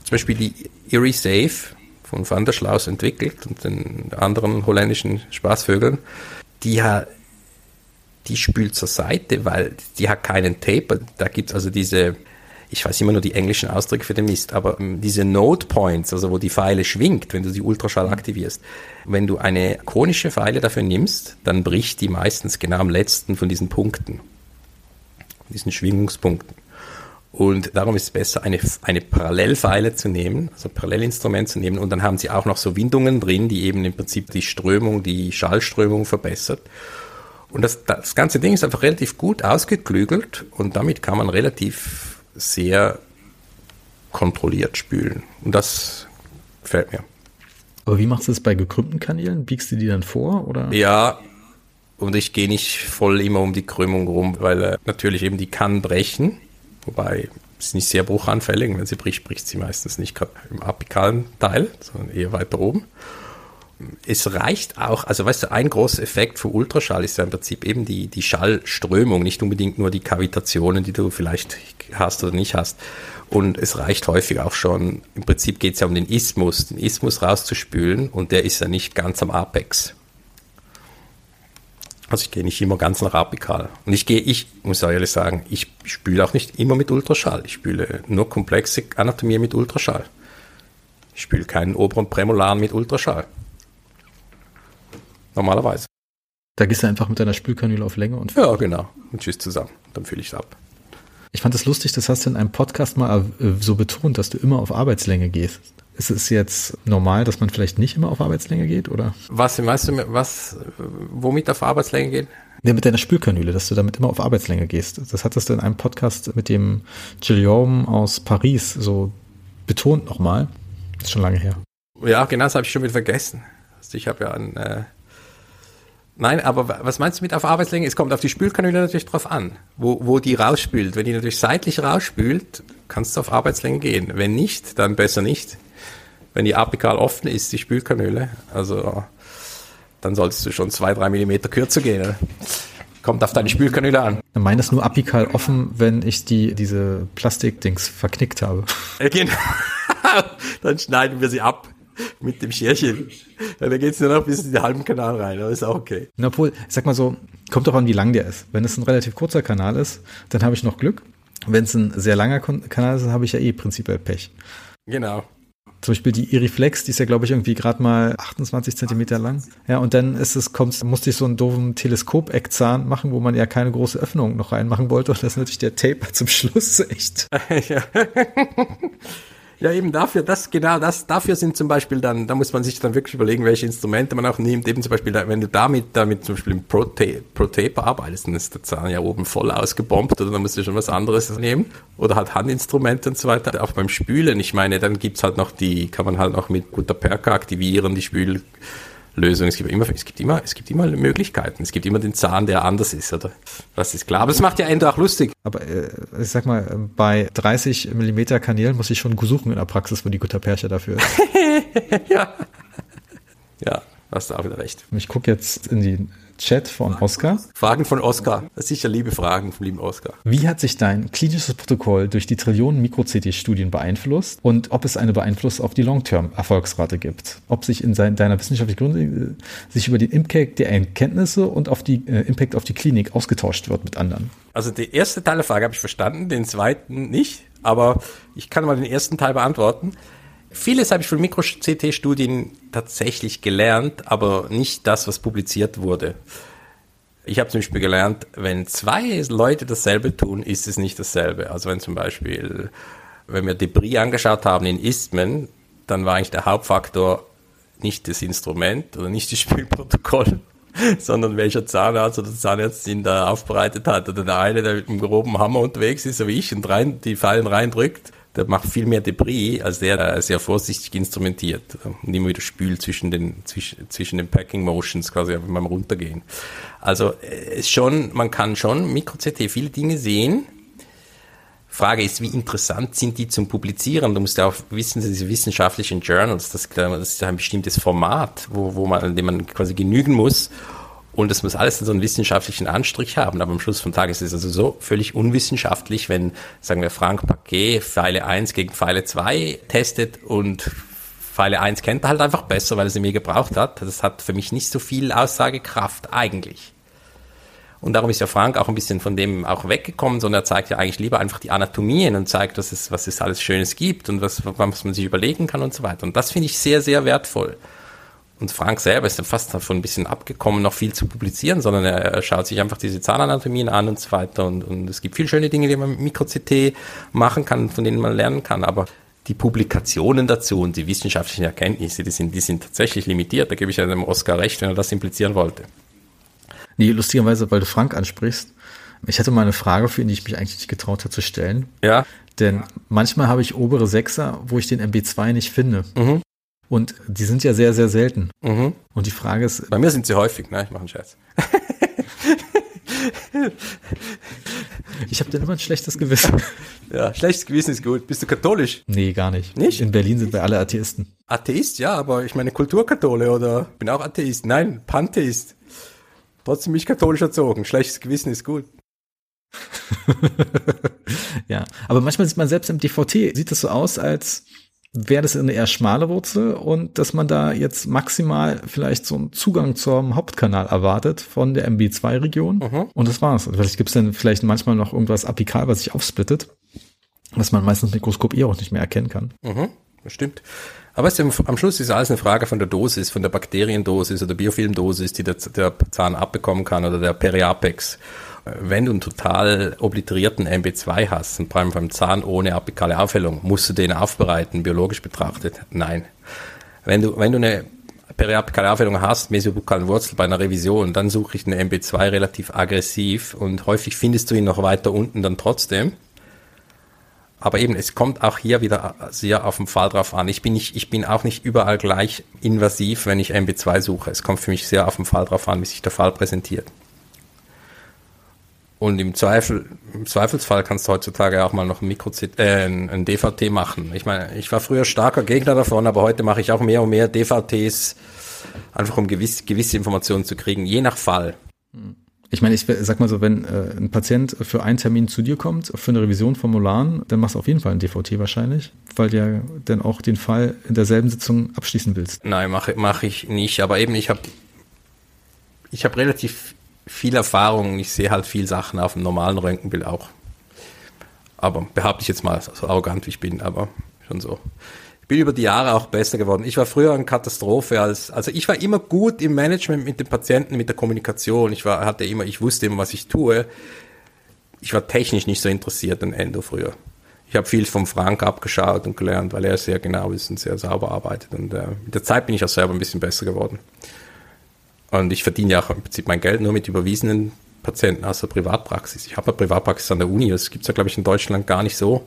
zum Beispiel die Erie Safe von Van der Schlaus entwickelt und den anderen holländischen Spaßvögeln, die hat die spült zur Seite, weil die hat keinen Taper. Da gibt es also diese, ich weiß immer nur die englischen Ausdrücke für den Mist, aber ähm, diese Node Points, also wo die Pfeile schwingt, wenn du die Ultraschall aktivierst. Wenn du eine konische Pfeile dafür nimmst, dann bricht die meistens genau am letzten von diesen Punkten, diesen Schwingungspunkten. Und darum ist es besser, eine, eine Parallelpfeile zu nehmen, also Parallelinstrument zu nehmen. Und dann haben sie auch noch so Windungen drin, die eben im Prinzip die Strömung, die Schallströmung verbessert. Und das, das ganze Ding ist einfach relativ gut ausgeklügelt und damit kann man relativ sehr kontrolliert spülen. Und das gefällt mir. Aber wie machst du das bei gekrümmten Kanälen? Biegst du die dann vor? Oder? Ja, und ich gehe nicht voll immer um die Krümmung rum, weil äh, natürlich eben die kann brechen, wobei ist nicht sehr bruchanfällig. Wenn sie bricht, bricht sie meistens nicht im apikalen Teil, sondern eher weiter oben es reicht auch, also weißt du, ein großer Effekt für Ultraschall ist ja im Prinzip eben die, die Schallströmung, nicht unbedingt nur die Kavitationen, die du vielleicht hast oder nicht hast. Und es reicht häufig auch schon, im Prinzip geht es ja um den Isthmus, den Isthmus rauszuspülen und der ist ja nicht ganz am Apex. Also ich gehe nicht immer ganz nach apikal. Und ich gehe, ich muss ehrlich sagen, ich spüle auch nicht immer mit Ultraschall. Ich spüle nur komplexe Anatomie mit Ultraschall. Ich spüle keinen oberen Prämolaren mit Ultraschall. Normalerweise. Da gehst du einfach mit deiner Spülkanüle auf Länge und. Ja, genau. Und tschüss zusammen. Dann fülle ich es ab. Ich fand das lustig, das hast du in einem Podcast mal äh, so betont, dass du immer auf Arbeitslänge gehst. Ist es jetzt normal, dass man vielleicht nicht immer auf Arbeitslänge geht, oder? Was, weißt du, was, womit auf Arbeitslänge geht? Nee, mit deiner Spülkanüle, dass du damit immer auf Arbeitslänge gehst. Das hattest du in einem Podcast mit dem Guillaume aus Paris so betont nochmal. Ist schon lange her. Ja, genau, das habe ich schon wieder vergessen. Also ich habe ja ein, äh, Nein, aber was meinst du mit auf Arbeitslänge? Es kommt auf die Spülkanüle natürlich drauf an, wo, wo die rausspült. Wenn die natürlich seitlich rausspült, kannst du auf Arbeitslänge gehen. Wenn nicht, dann besser nicht. Wenn die apikal offen ist, die Spülkanüle, also dann solltest du schon zwei, drei Millimeter kürzer gehen. Oder? Kommt auf deine Spülkanüle an. Dann meine ist nur apikal offen, wenn ich die, diese Plastikdings verknickt habe. Genau. Dann schneiden wir sie ab mit dem Scherchen. Dann geht es nur noch bis in den halben Kanal rein, aber ist auch okay. Na, obwohl, ich sag mal so, kommt doch an, wie lang der ist. Wenn es ein relativ kurzer Kanal ist, dann habe ich noch Glück. Wenn es ein sehr langer Kanal ist, dann habe ich ja eh prinzipiell Pech. Genau. Zum Beispiel die Iriflex, die ist ja, glaube ich, irgendwie gerade mal 28 Zentimeter lang. Ja, und dann ist es, kommt, musste ich so einen doofen Teleskopeckzahn machen, wo man ja keine große Öffnung noch reinmachen wollte. Und das ist natürlich der Taper zum Schluss echt. ja. Ja, eben dafür, das, genau, das, dafür sind zum Beispiel dann, da muss man sich dann wirklich überlegen, welche Instrumente man auch nimmt. Eben zum Beispiel, wenn du damit, damit zum Beispiel im Pro-Taper arbeitest, dann ist der Zahn ja oben voll ausgebombt oder dann musst du schon was anderes nehmen. Oder halt Handinstrumente und so weiter. Auch beim Spülen, ich meine, dann gibt's halt noch die, kann man halt auch mit guter Perka aktivieren, die Spül, Lösung. Es gibt immer, es gibt immer, es gibt immer Möglichkeiten. Es gibt immer den Zahn, der anders ist, oder? Das ist klar. Aber es macht ja Ende auch lustig. Aber äh, ich sag mal, bei 30 Millimeter Kanälen muss ich schon suchen in der Praxis, wo die Gutterperche dafür ist. ja. Ja, hast du auch wieder recht. Ich gucke jetzt in die Chat von Oskar. Fragen von Oskar. Sicher liebe Fragen vom lieben Oskar. Wie hat sich dein klinisches Protokoll durch die Trillionen Mikro-CT-Studien beeinflusst und ob es eine Beeinflussung auf die Long-Term-Erfolgsrate gibt? Ob sich in sein, deiner wissenschaftlichen Gründe äh, sich über den Impact der Erkenntnisse und auf die äh, Impact auf die Klinik ausgetauscht wird mit anderen? Also der erste Teil der Frage habe ich verstanden, den zweiten nicht, aber ich kann mal den ersten Teil beantworten. Vieles habe ich von Mikro-CT-Studien tatsächlich gelernt, aber nicht das, was publiziert wurde. Ich habe zum Beispiel gelernt, wenn zwei Leute dasselbe tun, ist es nicht dasselbe. Also wenn zum Beispiel, wenn wir Debris angeschaut haben in Istmen, dann war eigentlich der Hauptfaktor nicht das Instrument oder nicht das Spielprotokoll, sondern welcher Zahnarzt oder Zahnärztin da aufbereitet hat. Oder der eine, der mit einem groben Hammer unterwegs ist, so wie ich, und rein, die Fallen reindrückt der macht viel mehr Debris, als der, der sehr vorsichtig instrumentiert und immer wieder spült zwischen den, zwischen, zwischen den Packing Motions quasi beim Runtergehen. Also äh, ist schon, man kann schon Mikro-CT viele Dinge sehen. Frage ist, wie interessant sind die zum Publizieren? Du musst ja auch wissen, diese wissenschaftlichen Journals, das, das ist ein bestimmtes Format, wo, wo man, an dem man quasi genügen muss. Und es muss alles so einen wissenschaftlichen Anstrich haben. Aber am Schluss vom Tag ist es also so völlig unwissenschaftlich, wenn, sagen wir, Frank Paquet Pfeile 1 gegen Pfeile 2 testet und Pfeile 1 kennt er halt einfach besser, weil er sie mir gebraucht hat. Das hat für mich nicht so viel Aussagekraft eigentlich. Und darum ist ja Frank auch ein bisschen von dem auch weggekommen, sondern er zeigt ja eigentlich lieber einfach die Anatomien und zeigt, was es, was es alles Schönes gibt und was, was man sich überlegen kann und so weiter. Und das finde ich sehr, sehr wertvoll. Und Frank selber ist dann fast davon ein bisschen abgekommen, noch viel zu publizieren, sondern er, schaut sich einfach diese Zahnanatomien an und so weiter. Und, und es gibt viele schöne Dinge, die man mit Mikro-CT machen kann, von denen man lernen kann. Aber die Publikationen dazu und die wissenschaftlichen Erkenntnisse, die sind, die sind tatsächlich limitiert. Da gebe ich ja dem Oscar recht, wenn er das implizieren wollte. Nee, lustigerweise, weil du Frank ansprichst. Ich hatte mal eine Frage für ihn, die ich mich eigentlich nicht getraut habe zu stellen. Ja. Denn manchmal habe ich obere Sechser, wo ich den MB2 nicht finde. Mhm. Und die sind ja sehr, sehr selten. Mhm. Und die Frage ist. Bei mir sind sie häufig, ne? Ich mache einen Scherz. ich habe dann immer ein schlechtes Gewissen. Ja, schlechtes Gewissen ist gut. Bist du katholisch? Nee, gar nicht. Nicht? In Berlin sind wir alle Atheisten. Atheist, ja, aber ich meine Kulturkathole oder bin auch Atheist. Nein, Pantheist. Trotzdem mich katholisch erzogen. Schlechtes Gewissen ist gut. ja, aber manchmal sieht man selbst im DVT, sieht es so aus, als wäre das eine eher schmale Wurzel und dass man da jetzt maximal vielleicht so einen Zugang zum Hauptkanal erwartet von der MB2-Region. Mhm. Und das war's. Vielleicht gibt es dann vielleicht manchmal noch irgendwas apikal, was sich aufsplittet, was man meistens mit Mikroskop eh auch nicht mehr erkennen kann. Mhm. Stimmt. Aber du, am Schluss ist alles eine Frage von der Dosis, von der Bakteriendosis oder Biofilmdosis, die der, der Zahn abbekommen kann oder der Periapex wenn du einen total obliterierten MB2 hast, vor allem beim Zahn ohne apikale Aufhellung, musst du den aufbereiten, biologisch betrachtet? Nein. Wenn du, wenn du eine periapikale Aufhellung hast, mesiobukalen Wurzel bei einer Revision, dann suche ich einen MB2 relativ aggressiv und häufig findest du ihn noch weiter unten dann trotzdem. Aber eben, es kommt auch hier wieder sehr auf den Fall drauf an. Ich bin nicht, ich bin auch nicht überall gleich invasiv, wenn ich MB2 suche. Es kommt für mich sehr auf den Fall drauf an, wie sich der Fall präsentiert. Und im Zweifel, im Zweifelsfall kannst du heutzutage auch mal noch ein Mikro äh, ein, DVT machen. Ich meine, ich war früher starker Gegner davon, aber heute mache ich auch mehr und mehr DVTs, einfach um gewiss, gewisse Informationen zu kriegen, je nach Fall. Ich meine, ich sag mal so, wenn äh, ein Patient für einen Termin zu dir kommt, für eine Revision von Molaren, dann machst du auf jeden Fall ein DVT wahrscheinlich, weil du ja dann auch den Fall in derselben Sitzung abschließen willst. Nein, mache mach ich nicht. Aber eben, ich habe ich hab relativ viel Erfahrung. Ich sehe halt viel Sachen auf dem normalen Röntgenbild auch. Aber behaupte ich jetzt mal, so arrogant wie ich bin, aber schon so bin über die Jahre auch besser geworden. Ich war früher eine Katastrophe als, also ich war immer gut im Management mit den Patienten, mit der Kommunikation. Ich war, hatte immer, ich wusste immer, was ich tue. Ich war technisch nicht so interessiert an Endo früher. Ich habe viel vom Frank abgeschaut und gelernt, weil er sehr genau ist und sehr sauber arbeitet. Und äh, mit der Zeit bin ich auch selber ein bisschen besser geworden. Und ich verdiene ja auch im Prinzip mein Geld nur mit überwiesenen Patienten aus der Privatpraxis. Ich habe eine Privatpraxis an der Uni, das gibt es ja, glaube ich, in Deutschland gar nicht so.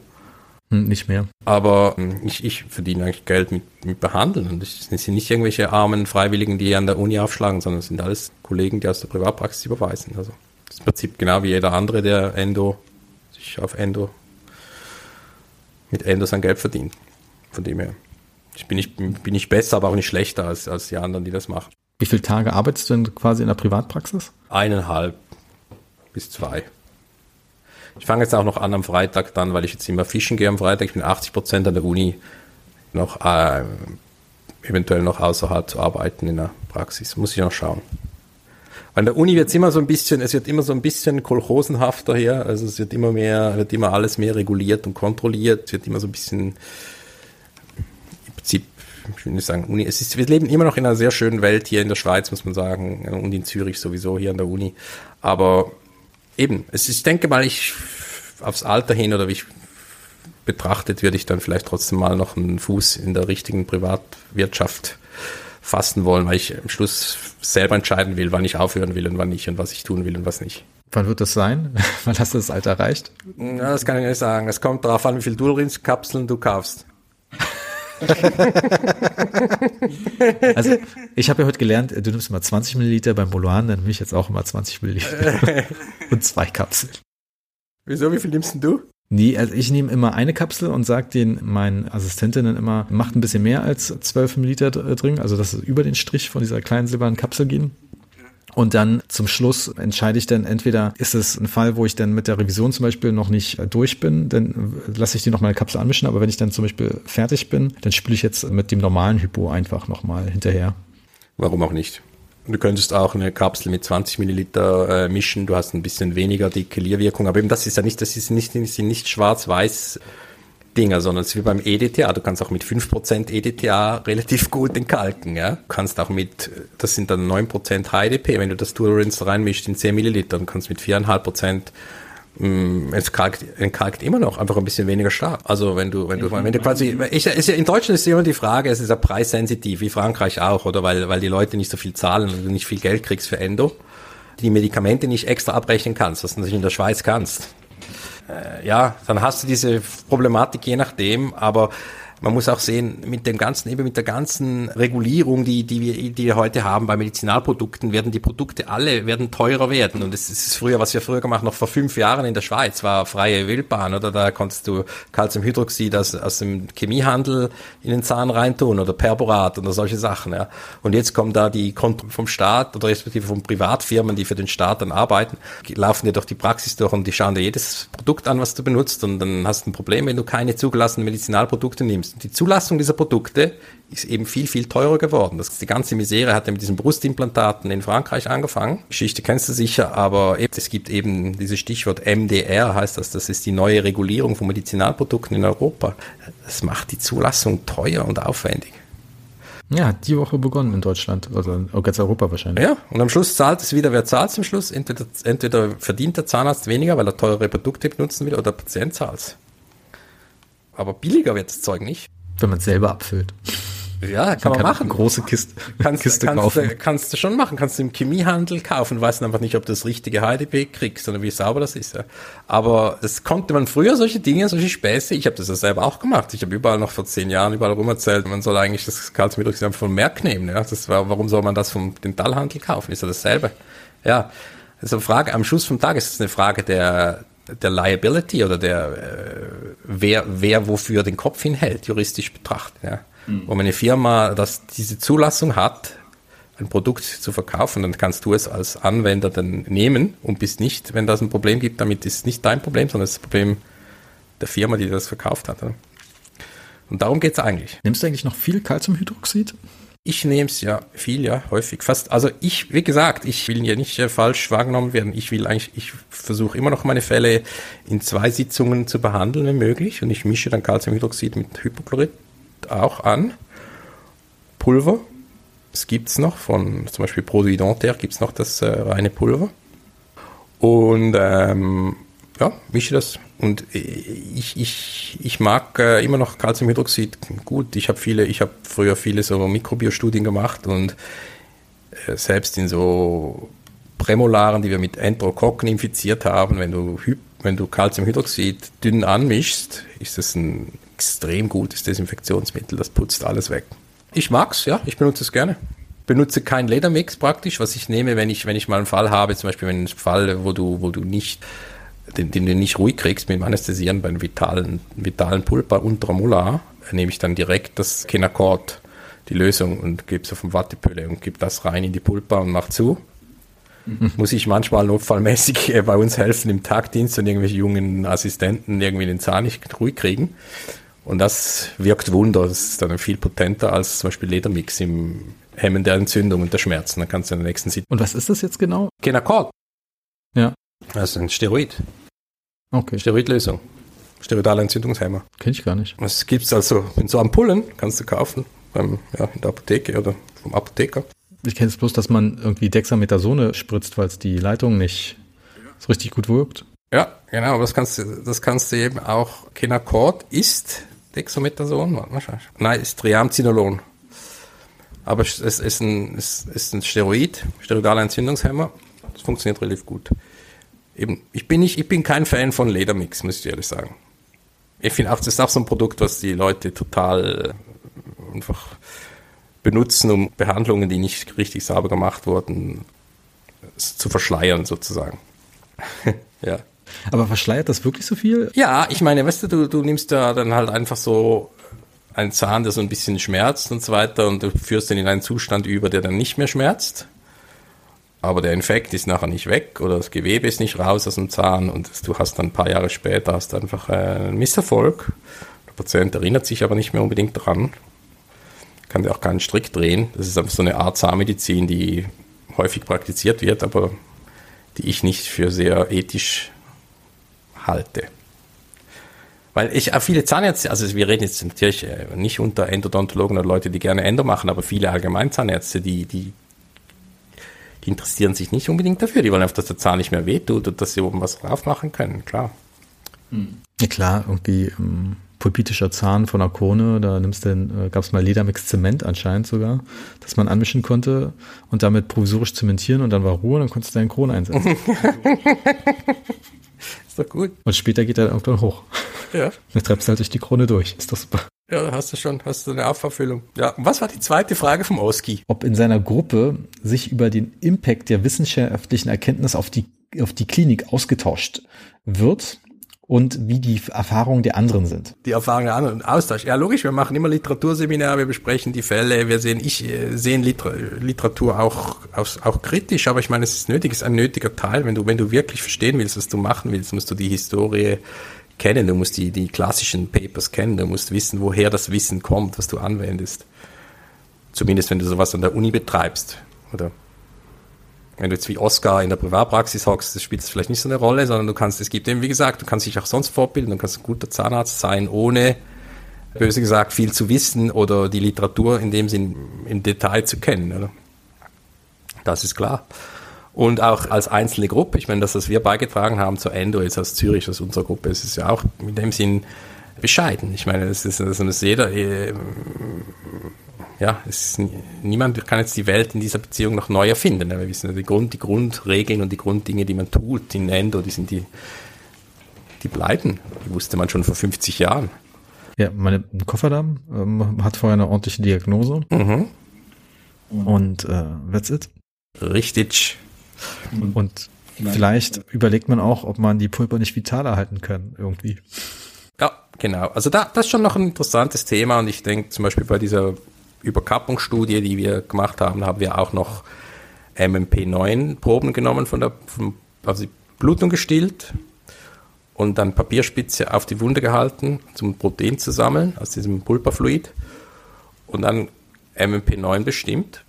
Hm, nicht mehr. Aber hm, ich, ich verdiene eigentlich Geld mit, mit Behandeln. Und es sind nicht irgendwelche armen Freiwilligen, die an der Uni aufschlagen, sondern es sind alles Kollegen, die aus der Privatpraxis überweisen. Also das ist im Prinzip genau wie jeder andere, der Endo sich auf Endo mit Endo sein Geld verdient. Von dem her. Ich bin nicht, bin nicht besser, aber auch nicht schlechter als, als die anderen, die das machen. Wie viele Tage arbeitest du denn quasi in der Privatpraxis? Eineinhalb bis zwei. Ich fange jetzt auch noch an am Freitag dann, weil ich jetzt immer fischen gehe am Freitag. Ich bin 80 Prozent an der Uni noch äh, eventuell noch außerhalb zu arbeiten in der Praxis. Muss ich noch schauen. An der Uni wird es immer so ein bisschen, es wird immer so ein bisschen kolchosenhafter hier. Also es wird immer mehr, wird immer alles mehr reguliert und kontrolliert. Es wird immer so ein bisschen im Prinzip, ich will nicht sagen, Uni. Es ist, wir leben immer noch in einer sehr schönen Welt hier in der Schweiz, muss man sagen, und in Zürich sowieso hier an der Uni. Aber eben, es ist, ich denke mal, ich aufs Alter hin oder wie ich betrachtet, würde ich dann vielleicht trotzdem mal noch einen Fuß in der richtigen Privatwirtschaft fassen wollen, weil ich am Schluss selber entscheiden will, wann ich aufhören will und wann nicht und was ich tun will und was nicht. Wann wird das sein? wann hast du das Alter erreicht? Ja, das kann ich nicht sagen. Es kommt darauf an, wie viel Dulrins-Kapseln du kaufst. also ich habe ja heute gelernt, du nimmst immer 20 Milliliter beim Boluan, dann nehme ich jetzt auch immer 20 Milliliter und zwei Kapseln. Wieso, wie viel nimmst denn du? Nee, also ich nehme immer eine Kapsel und sage den meinen Assistentinnen immer, macht ein bisschen mehr als 12 Milliliter drin, also dass es über den Strich von dieser kleinen silbernen Kapsel gehen. Und dann zum Schluss entscheide ich dann entweder, ist es ein Fall, wo ich dann mit der Revision zum Beispiel noch nicht durch bin, dann lasse ich die noch mal eine Kapsel anmischen, aber wenn ich dann zum Beispiel fertig bin, dann spüle ich jetzt mit dem normalen Hypo einfach nochmal hinterher. Warum auch nicht? Du könntest auch eine Kapsel mit 20 Milliliter äh, mischen, du hast ein bisschen weniger die Kelierwirkung, aber eben das ist ja nicht, das ist nicht, sind nicht schwarz-weiß Dinger, sondern es ist wie beim EDTA. Du kannst auch mit 5% EDTA relativ gut entkalken. Ja? Du kannst auch mit, das sind dann 9% HDP, wenn du das Tolerance reinmischst in 10 Milliliter, dann kannst mit 4,5% mm, es kalkt, entkalkt immer noch, einfach ein bisschen weniger stark. Also wenn du, wenn du, wenn du quasi, ich, ist ja, in Deutschland ist immer die Frage, es ist ja preissensitiv, wie Frankreich auch, oder weil, weil die Leute nicht so viel zahlen und du nicht viel Geld kriegst für Endo, die Medikamente nicht extra abrechnen kannst, was du natürlich in der Schweiz kannst ja, dann hast du diese Problematik je nachdem, aber man muss auch sehen, mit dem ganzen, eben mit der ganzen Regulierung, die, die wir, die wir heute haben bei Medizinalprodukten, werden die Produkte alle, werden teurer werden. Und es ist früher, was wir früher gemacht, noch vor fünf Jahren in der Schweiz, war freie Wildbahn, oder? Da konntest du Calciumhydroxid aus, aus dem Chemiehandel in den Zahn reintun oder Perborat oder solche Sachen, ja. Und jetzt kommen da die Kontrollen vom Staat oder respektive von Privatfirmen, die für den Staat dann arbeiten, laufen dir durch die Praxis durch und die schauen dir jedes Produkt an, was du benutzt und dann hast du ein Problem, wenn du keine zugelassenen Medizinalprodukte nimmst. Die Zulassung dieser Produkte ist eben viel, viel teurer geworden. Das, die ganze Misere hat ja mit diesen Brustimplantaten in Frankreich angefangen. Geschichte kennst du sicher, aber es gibt eben dieses Stichwort MDR, heißt das, das ist die neue Regulierung von Medizinalprodukten in Europa. Das macht die Zulassung teuer und aufwendig. Ja, hat die Woche begonnen in Deutschland, also auch ganz Europa wahrscheinlich. Ja, und am Schluss zahlt es wieder, wer zahlt es am Schluss? Entweder, entweder verdient der Zahnarzt weniger, weil er teure Produkte benutzen will, oder der Patient zahlt es. Aber billiger wird das Zeug nicht. Wenn man es selber abfüllt. Ja, kann man, man machen. große Kiste, kannst, Kiste kannst, kaufen. Kannst du schon machen. Kannst du im Chemiehandel kaufen. Weißt einfach nicht, ob du das richtige HDP kriegst, sondern wie sauber das ist. Ja. Aber das konnte man früher, solche Dinge, solche Späße. Ich habe das ja selber auch gemacht. Ich habe überall noch vor zehn Jahren überall rum erzählt, man soll eigentlich das Kalziumhydroxid von Merck nehmen. Ja. Das war, warum soll man das vom Dentalhandel kaufen? Ist ja dasselbe. Ja, also Frage, am Schluss vom Tag ist es eine Frage der, der Liability oder der, äh, wer, wer wofür den Kopf hinhält, juristisch betrachtet. Ja. Mhm. Wo eine Firma das, diese Zulassung hat, ein Produkt zu verkaufen, dann kannst du es als Anwender dann nehmen und bist nicht, wenn das ein Problem gibt, damit ist es nicht dein Problem, sondern das Problem der Firma, die das verkauft hat. Und darum geht es eigentlich. Nimmst du eigentlich noch viel Calciumhydroxid? Ich nehme es ja viel, ja, häufig. Fast, also ich, wie gesagt, ich will ja nicht äh, falsch wahrgenommen werden. Ich will eigentlich, ich versuche immer noch meine Fälle in zwei Sitzungen zu behandeln, wenn möglich. Und ich mische dann Calciumhydroxid mit Hypochlorid auch an. Pulver. Das gibt es noch von zum Beispiel Produit Dentaire gibt es noch das äh, reine Pulver. Und ähm, ja, mische das. Und ich, ich, ich mag äh, immer noch Calciumhydroxid gut. Ich habe viele, ich habe früher viele so Mikrobiostudien gemacht und äh, selbst in so Prämolaren, die wir mit Enterokokken infiziert haben, wenn du, wenn du Calciumhydroxid dünn anmischst, ist das ein extrem gutes Desinfektionsmittel. Das putzt alles weg. Ich mag's, ja, ich benutze es gerne benutze keinen Ledermix praktisch, was ich nehme, wenn ich, wenn ich mal einen Fall habe, zum Beispiel einen Fall, wo du, wo du nicht den, den du nicht ruhig kriegst mit dem Anästhesieren beim vitalen, vitalen Pulpa Molar, nehme ich dann direkt das Kenacort, die Lösung und gebe es auf eine Wattepülle und gebe das rein in die Pulpa und mach zu. Mhm. Muss ich manchmal notfallmäßig bei uns helfen im Tagdienst und irgendwelche jungen Assistenten irgendwie den Zahn nicht ruhig kriegen. Und das wirkt Wunder. Das ist dann viel potenter als zum Beispiel Ledermix im Hemmen der Entzündung und der Schmerzen. Dann kannst du in der nächsten Sitzung. Und was ist das jetzt genau? Kenacort. Ja. Das ist ein Steroid. Okay. Steroidlösung. Steroidale Entzündungshemmer. Kenn ich gar nicht. Das gibt's also in so Ampullen, kannst du kaufen, beim, ja, in der Apotheke oder vom Apotheker. Ich kenne es bloß, dass man irgendwie Dexamethason spritzt, weil es die Leitung nicht so richtig gut wirkt. Ja, genau, aber das kannst du, das kannst du eben auch, Kenacort ist Dexamethason, wahrscheinlich. Nein, ist Triamcinolon. Aber es ist ein, es ist ein Steroid, steroidaler Entzündungshemmer. Das funktioniert relativ gut eben, ich bin nicht, ich bin kein Fan von Ledermix, muss ich ehrlich sagen. Ich finde auch, das ist auch so ein Produkt, was die Leute total äh, einfach benutzen, um Behandlungen, die nicht richtig sauber gemacht wurden, zu verschleiern sozusagen. ja. Aber verschleiert das wirklich so viel? Ja, ich meine, weißt du, du, du nimmst da dann halt einfach so einen Zahn, der so ein bisschen schmerzt und so weiter und du führst den in einen Zustand über, der dann nicht mehr schmerzt aber der Infekt ist nachher nicht weg oder das Gewebe ist nicht raus aus dem Zahn und du hast dann ein paar Jahre später hast einfach einen Misserfolg. Der Patient erinnert sich aber nicht mehr unbedingt dran, kann dir auch keinen Strick drehen. Das ist einfach so eine Art Zahnmedizin, die häufig praktiziert wird, aber die ich nicht für sehr ethisch halte. Weil ich viele Zahnärzte, also wir reden jetzt natürlich äh, nicht unter Endodontologen oder Leute, die gerne Endo machen, aber viele Allgemeinzahnärzte, die, die die interessieren sich nicht unbedingt dafür. Die wollen einfach, dass der Zahn nicht mehr wehtut und dass sie oben was drauf machen können, klar. Ja klar, irgendwie ähm, pulpitischer Zahn von einer Krone, da nimmst du, äh, gab es mal Ledermix Zement anscheinend sogar, dass man anmischen konnte und damit provisorisch zementieren und dann war Ruhe und dann konntest du deinen Kronen einsetzen. ist doch gut. Und später geht er irgendwann hoch. Ja. Dann treibst du halt durch die Krone durch. Ist doch super. Ja, hast du schon, hast du eine Aufverfüllung. Ja, und was war die zweite Frage vom Oski? Ob in seiner Gruppe sich über den Impact der wissenschaftlichen Erkenntnis auf die, auf die Klinik ausgetauscht wird und wie die Erfahrungen der anderen sind. Die Erfahrungen der anderen, Austausch. Ja, logisch, wir machen immer Literaturseminare, wir besprechen die Fälle, wir sehen, ich äh, sehe Literatur auch, auch, auch kritisch, aber ich meine, es ist nötig, es ist ein nötiger Teil. Wenn du, wenn du wirklich verstehen willst, was du machen willst, musst du die Historie kennen, du musst die, die klassischen Papers kennen, du musst wissen, woher das Wissen kommt, was du anwendest. Zumindest wenn du sowas an der Uni betreibst. Oder wenn du jetzt wie Oscar in der Privatpraxis hockst, das spielt vielleicht nicht so eine Rolle, sondern du kannst, es gibt eben, wie gesagt, du kannst dich auch sonst fortbilden, du kannst ein guter Zahnarzt sein, ohne, böse gesagt, viel zu wissen oder die Literatur in dem Sinn im Detail zu kennen. Oder? Das ist klar und auch als einzelne Gruppe. Ich meine, das, was wir beigetragen haben zur Endo jetzt aus Zürich, aus unserer Gruppe, es ist ja auch in dem Sinn bescheiden. Ich meine, es ist, also ist jeder, äh, ja, es ist, niemand kann jetzt die Welt in dieser Beziehung noch neu erfinden. Wir wissen, die, Grund, die Grundregeln und die Grunddinge, die man tut in Endo, die sind die, die bleiben. Die wusste man schon vor 50 Jahren. Ja, meine Kofferdamm ähm, hat vorher eine ordentliche Diagnose. Mhm. Und äh, that's it. Richtig. Und vielleicht überlegt man auch, ob man die Pulper nicht vital erhalten kann, irgendwie. Ja, genau. Also da, das ist schon noch ein interessantes Thema und ich denke zum Beispiel bei dieser Überkappungsstudie, die wir gemacht haben, haben wir auch noch MMP9-Proben genommen von der, von, also Blutung gestillt und dann Papierspitze auf die Wunde gehalten, zum Protein zu sammeln, aus diesem Pulperfluid und dann MMP9 bestimmt.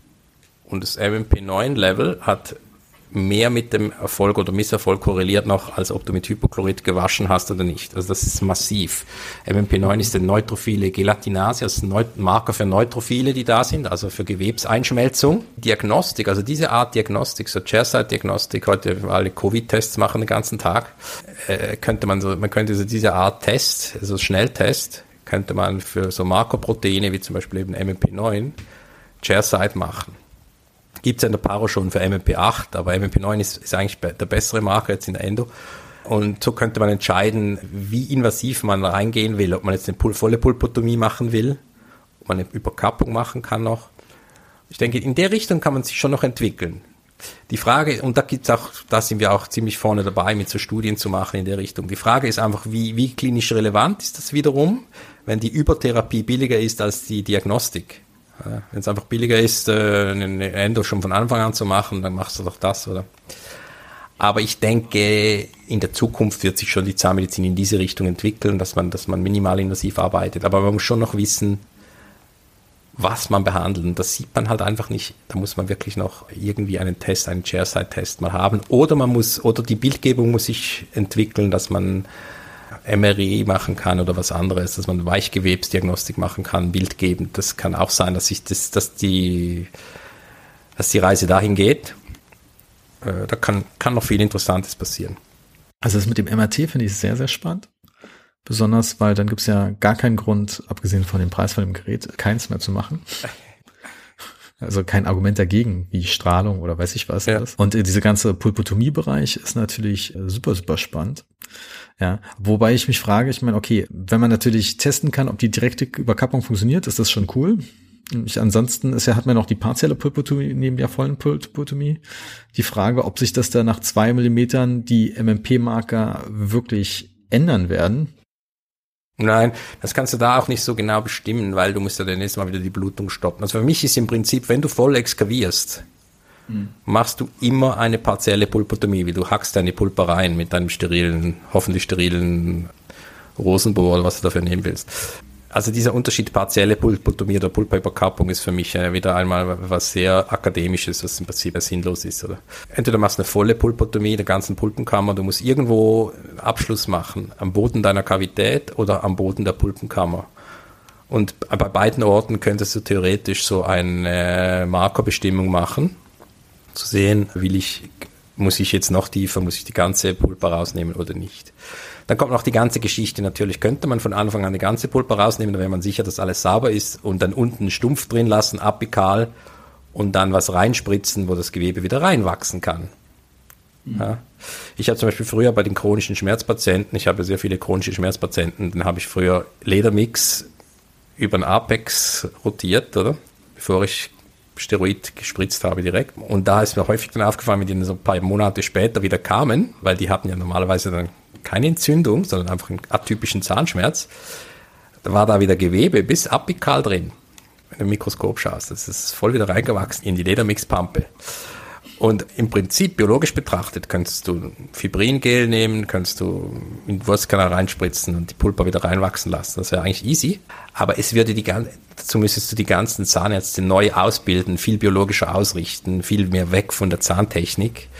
Und das MMP9-Level hat mehr mit dem Erfolg oder Misserfolg korreliert noch, als ob du mit Hypochlorid gewaschen hast oder nicht. Also das ist massiv. MMP9 ist eine neutrophile Gelatinase, also ein Marker für Neutrophile, die da sind, also für Gewebseinschmelzung. Diagnostik, also diese Art Diagnostik, so Chairside-Diagnostik, heute alle Covid-Tests machen den ganzen Tag, äh, könnte man so, man könnte so diese Art Test, also Schnelltest, könnte man für so Markerproteine wie zum Beispiel eben MMP9 Chairside machen. Gibt es ja in der Paro schon für MMP8, aber MMP9 ist, ist eigentlich der bessere Marker jetzt in der Endo. Und so könnte man entscheiden, wie invasiv man reingehen will, ob man jetzt eine volle Pulpotomie machen will, ob man eine Überkappung machen kann noch. Ich denke, in der Richtung kann man sich schon noch entwickeln. Die Frage, und da gibt's auch, da sind wir auch ziemlich vorne dabei, mit so Studien zu machen in der Richtung. Die Frage ist einfach, wie, wie klinisch relevant ist das wiederum, wenn die Übertherapie billiger ist als die Diagnostik? Wenn es einfach billiger ist, äh, eine Endo schon von Anfang an zu machen, dann machst du doch das, oder? Aber ich denke, in der Zukunft wird sich schon die Zahnmedizin in diese Richtung entwickeln, dass man, dass man minimalinvasiv arbeitet. Aber man muss schon noch wissen, was man behandelt. Und das sieht man halt einfach nicht. Da muss man wirklich noch irgendwie einen Test, einen Chairside-Test mal haben. Oder man muss, oder die Bildgebung muss sich entwickeln, dass man MRI machen kann oder was anderes, dass man Weichgewebsdiagnostik machen kann, bildgebend. Das kann auch sein, dass ich das, dass die, dass die Reise dahin geht. Äh, da kann, kann noch viel Interessantes passieren. Also das mit dem MRT finde ich sehr, sehr spannend. Besonders, weil dann gibt es ja gar keinen Grund, abgesehen von dem Preis von dem Gerät, keins mehr zu machen. Also kein Argument dagegen, wie Strahlung oder weiß ich was. Ja. Und diese ganze Pulpotomie-Bereich ist natürlich äh, super, super spannend. Ja, wobei ich mich frage, ich meine, okay, wenn man natürlich testen kann, ob die direkte Überkappung funktioniert, ist das schon cool. Ich, ansonsten ist ja, hat man noch die partielle Pulpotomie neben der vollen Pulpotomie. Die Frage, ob sich das da nach zwei Millimetern die MMP-Marker wirklich ändern werden. Nein, das kannst du da auch nicht so genau bestimmen, weil du musst ja dann nächstes Mal wieder die Blutung stoppen. Also für mich ist im Prinzip, wenn du voll exkavierst, mhm. machst du immer eine partielle Pulpotomie, wie du hackst deine Pulper rein mit deinem sterilen, hoffentlich sterilen Rosenbohr oder was du dafür nehmen willst also dieser Unterschied partielle Pulpotomie oder Pulperüberkappung ist für mich äh, wieder einmal was sehr akademisches, was im Prinzip sinnlos ist. Oder? Entweder machst du eine volle Pulpotomie der ganzen Pulpenkammer, du musst irgendwo Abschluss machen, am Boden deiner Kavität oder am Boden der Pulpenkammer. Und bei beiden Orten könntest du theoretisch so eine Markerbestimmung machen, zu sehen, will ich, muss ich jetzt noch tiefer, muss ich die ganze Pulpa rausnehmen oder nicht. Dann kommt noch die ganze Geschichte. Natürlich könnte man von Anfang an die ganze Pulper rausnehmen, da wäre man sicher, dass alles sauber ist und dann unten stumpf drin lassen, apikal und dann was reinspritzen, wo das Gewebe wieder reinwachsen kann. Mhm. Ja. Ich habe zum Beispiel früher bei den chronischen Schmerzpatienten, ich habe sehr viele chronische Schmerzpatienten, dann habe ich früher Ledermix über den Apex rotiert, oder? Bevor ich Steroid gespritzt habe direkt. Und da ist mir häufig dann aufgefallen, wenn die so ein paar Monate später wieder kamen, weil die hatten ja normalerweise dann keine Entzündung, sondern einfach einen atypischen Zahnschmerz. Da war da wieder Gewebe bis apikal drin, wenn du im Mikroskop schaust. Das ist voll wieder reingewachsen in die Ledermixpampe. Und im Prinzip, biologisch betrachtet, kannst du Fibringel nehmen, kannst du in Wurstkanal reinspritzen und die Pulper wieder reinwachsen lassen. Das wäre eigentlich easy. Aber es würde die ganze, dazu müsstest du die ganzen Zahnärzte neu ausbilden, viel biologischer ausrichten, viel mehr weg von der Zahntechnik.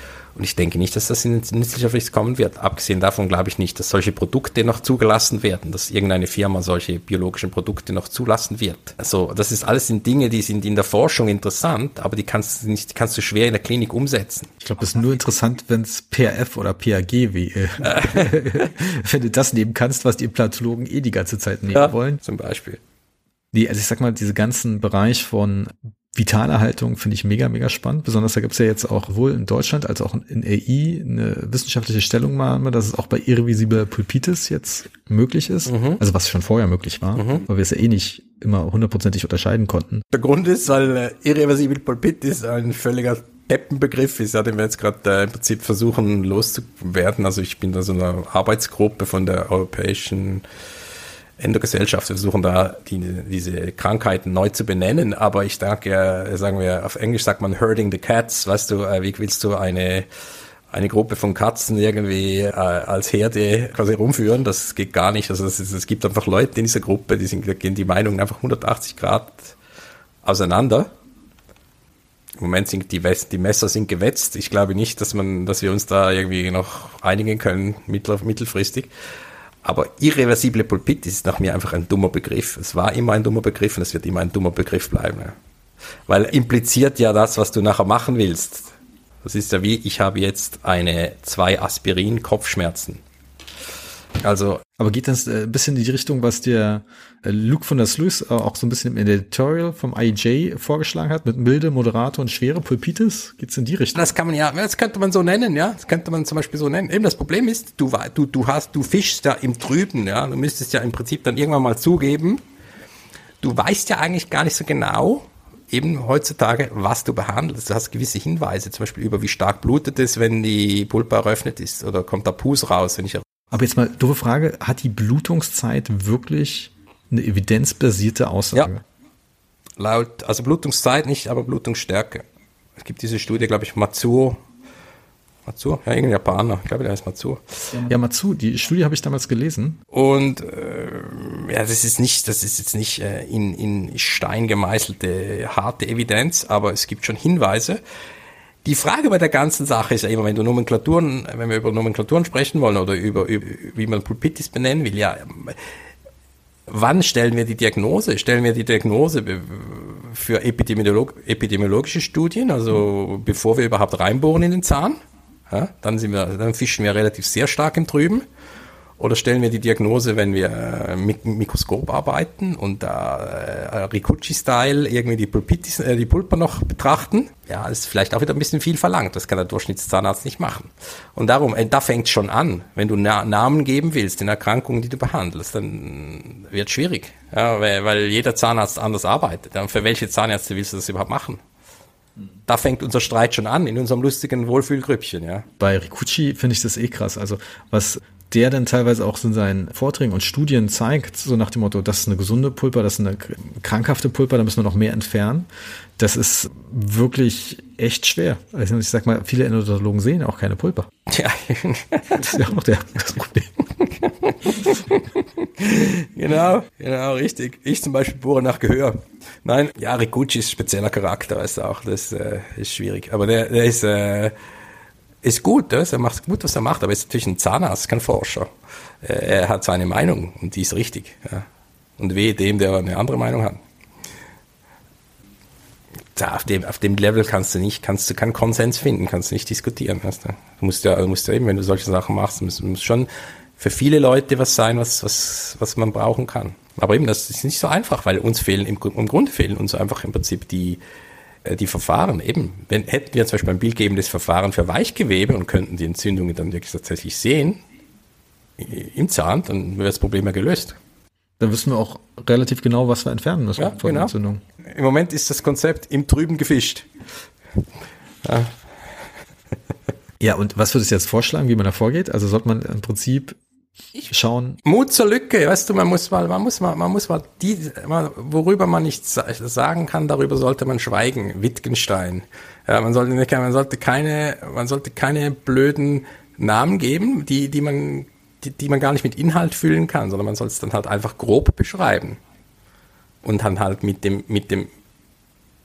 Und ich denke nicht, dass das in nützlicher kommen wird. Abgesehen davon glaube ich nicht, dass solche Produkte noch zugelassen werden, dass irgendeine Firma solche biologischen Produkte noch zulassen wird. Also das ist alles sind Dinge, die sind in der Forschung interessant, aber die kannst du nicht, die kannst du schwer in der Klinik umsetzen. Ich glaube, das ist nur interessant, wenn es PRF oder PAG wie, äh, wenn du das nehmen kannst, was die Implantologen eh die ganze Zeit nehmen ja, wollen. Zum Beispiel. Nee, also ich sag mal, diese ganzen Bereich von Vitalerhaltung finde ich mega, mega spannend. Besonders da gibt es ja jetzt auch wohl in Deutschland als auch in AI eine wissenschaftliche Stellungnahme, dass es auch bei irrevisibler Pulpitis jetzt möglich ist. Mhm. Also was schon vorher möglich war, mhm. weil wir es ja eh nicht immer hundertprozentig unterscheiden konnten. Der Grund ist, weil äh, irreversible Pulpitis ein völliger Deppenbegriff ist, ja, den wir jetzt gerade äh, im Prinzip versuchen loszuwerden. Also ich bin da so einer Arbeitsgruppe von der Europäischen Endogesellschaft versuchen da die, diese Krankheiten neu zu benennen, aber ich denke, sagen wir, auf Englisch sagt man herding the cats, weißt du, äh, wie willst du eine eine Gruppe von Katzen irgendwie äh, als Herde quasi rumführen, das geht gar nicht. Also es gibt einfach Leute in dieser Gruppe, die sind, gehen die Meinungen einfach 180 Grad auseinander. Im Moment sind die, die Messer sind gewetzt. Ich glaube nicht, dass man, dass wir uns da irgendwie noch einigen können, mittel, mittelfristig. Aber irreversible Pulpitis ist nach mir einfach ein dummer Begriff. Es war immer ein dummer Begriff und es wird immer ein dummer Begriff bleiben. Weil impliziert ja das, was du nachher machen willst. Das ist ja wie, ich habe jetzt eine zwei Aspirin Kopfschmerzen. Also. Aber geht das äh, ein bisschen in die Richtung, was der äh, Luke von der Sluice äh, auch so ein bisschen im Editorial vom IJ vorgeschlagen hat, mit milde, moderate und schwere Pulpitis? Geht's in die Richtung? Das kann man ja, das könnte man so nennen, ja. Das könnte man zum Beispiel so nennen. Eben das Problem ist, du, du, du hast, du fischst ja im Trüben, ja. Du müsstest ja im Prinzip dann irgendwann mal zugeben, du weißt ja eigentlich gar nicht so genau, eben heutzutage, was du behandelst. Du hast gewisse Hinweise, zum Beispiel über wie stark blutet es, wenn die Pulpa eröffnet ist oder kommt da Pus raus, wenn ich aber jetzt mal doofe Frage, hat die Blutungszeit wirklich eine evidenzbasierte Aussage? Ja. Laut, also Blutungszeit nicht, aber Blutungsstärke. Es gibt diese Studie, glaube ich, Matsuo. Matsuo? Ja, irgendein Japaner. Ich glaube, der heißt Matsuo. Ja, Matsuo, die Studie habe ich damals gelesen. Und äh, ja, das ist nicht, das ist jetzt nicht äh, in, in Stein gemeißelte harte Evidenz, aber es gibt schon Hinweise. Die Frage bei der ganzen Sache ist ja immer, wenn du Nomenklaturen, wenn wir über Nomenklaturen sprechen wollen oder über, über wie man Pulpitis benennen will, ja, wann stellen wir die Diagnose? Stellen wir die Diagnose für Epidemiolog epidemiologische Studien, also bevor wir überhaupt reinbohren in den Zahn? Ja, dann wir, dann fischen wir relativ sehr stark im Trüben. Oder stellen wir die Diagnose, wenn wir äh, mit Mikroskop arbeiten und da äh, Riccucci-Style irgendwie die, Pulpitis, äh, die Pulpa noch betrachten? Ja, ist vielleicht auch wieder ein bisschen viel verlangt. Das kann der Durchschnittszahnarzt nicht machen. Und darum, äh, da fängt schon an. Wenn du Na Namen geben willst in Erkrankungen, die du behandelst, dann wird schwierig. Ja, weil, weil jeder Zahnarzt anders arbeitet. Und für welche Zahnärzte willst du das überhaupt machen? da fängt unser Streit schon an, in unserem lustigen Wohlfühlgrüppchen, ja. Bei Rikuchi finde ich das eh krass. Also, was der dann teilweise auch in seinen Vorträgen und Studien zeigt, so nach dem Motto, das ist eine gesunde Pulper, das ist eine krankhafte Pulper, da müssen wir noch mehr entfernen. Das ist wirklich echt schwer. Also ich sag mal, viele Endodontologen sehen auch keine Pulper. Ja. Das ist ja auch der, das Problem. genau, genau, richtig. Ich zum Beispiel bohre nach Gehör. Nein, ja, Rikuchi ist spezieller Charakter, ist auch, das äh, ist schwierig. Aber der, der ist, äh, ist gut, er macht gut, was er macht, aber er ist natürlich ein Zahnarzt, kein Forscher. Er hat seine Meinung und die ist richtig. Ja. Und weh dem, der eine andere Meinung hat. Da, auf, dem, auf dem Level kannst du nicht, kannst du keinen Konsens finden, kannst du nicht diskutieren. Weißt du? du musst ja, du musst ja eben, wenn du solche Sachen machst, muss, muss schon für viele Leute was sein, was, was, was man brauchen kann. Aber eben, das ist nicht so einfach, weil uns fehlen, im, im Grunde fehlen uns einfach im Prinzip die, die Verfahren eben, wenn, hätten wir zum Beispiel ein bildgebendes Verfahren für Weichgewebe und könnten die Entzündungen dann wirklich tatsächlich sehen im Zahn, dann wäre das Problem ja gelöst. Dann wissen wir auch relativ genau, was wir entfernen müssen ja, von genau. Entzündung. Im Moment ist das Konzept im Trüben gefischt. Ja. ja, und was würdest du jetzt vorschlagen, wie man da vorgeht? Also sollte man im Prinzip schauen. Mut zur Lücke, weißt du, man muss mal, man muss mal, man muss mal die, worüber man nichts sagen kann, darüber sollte man schweigen. Wittgenstein. Ja, man sollte nicht, man sollte keine, man sollte keine blöden Namen geben, die, die man, die, die man gar nicht mit Inhalt füllen kann, sondern man soll es dann halt einfach grob beschreiben. Und dann halt mit dem, mit dem,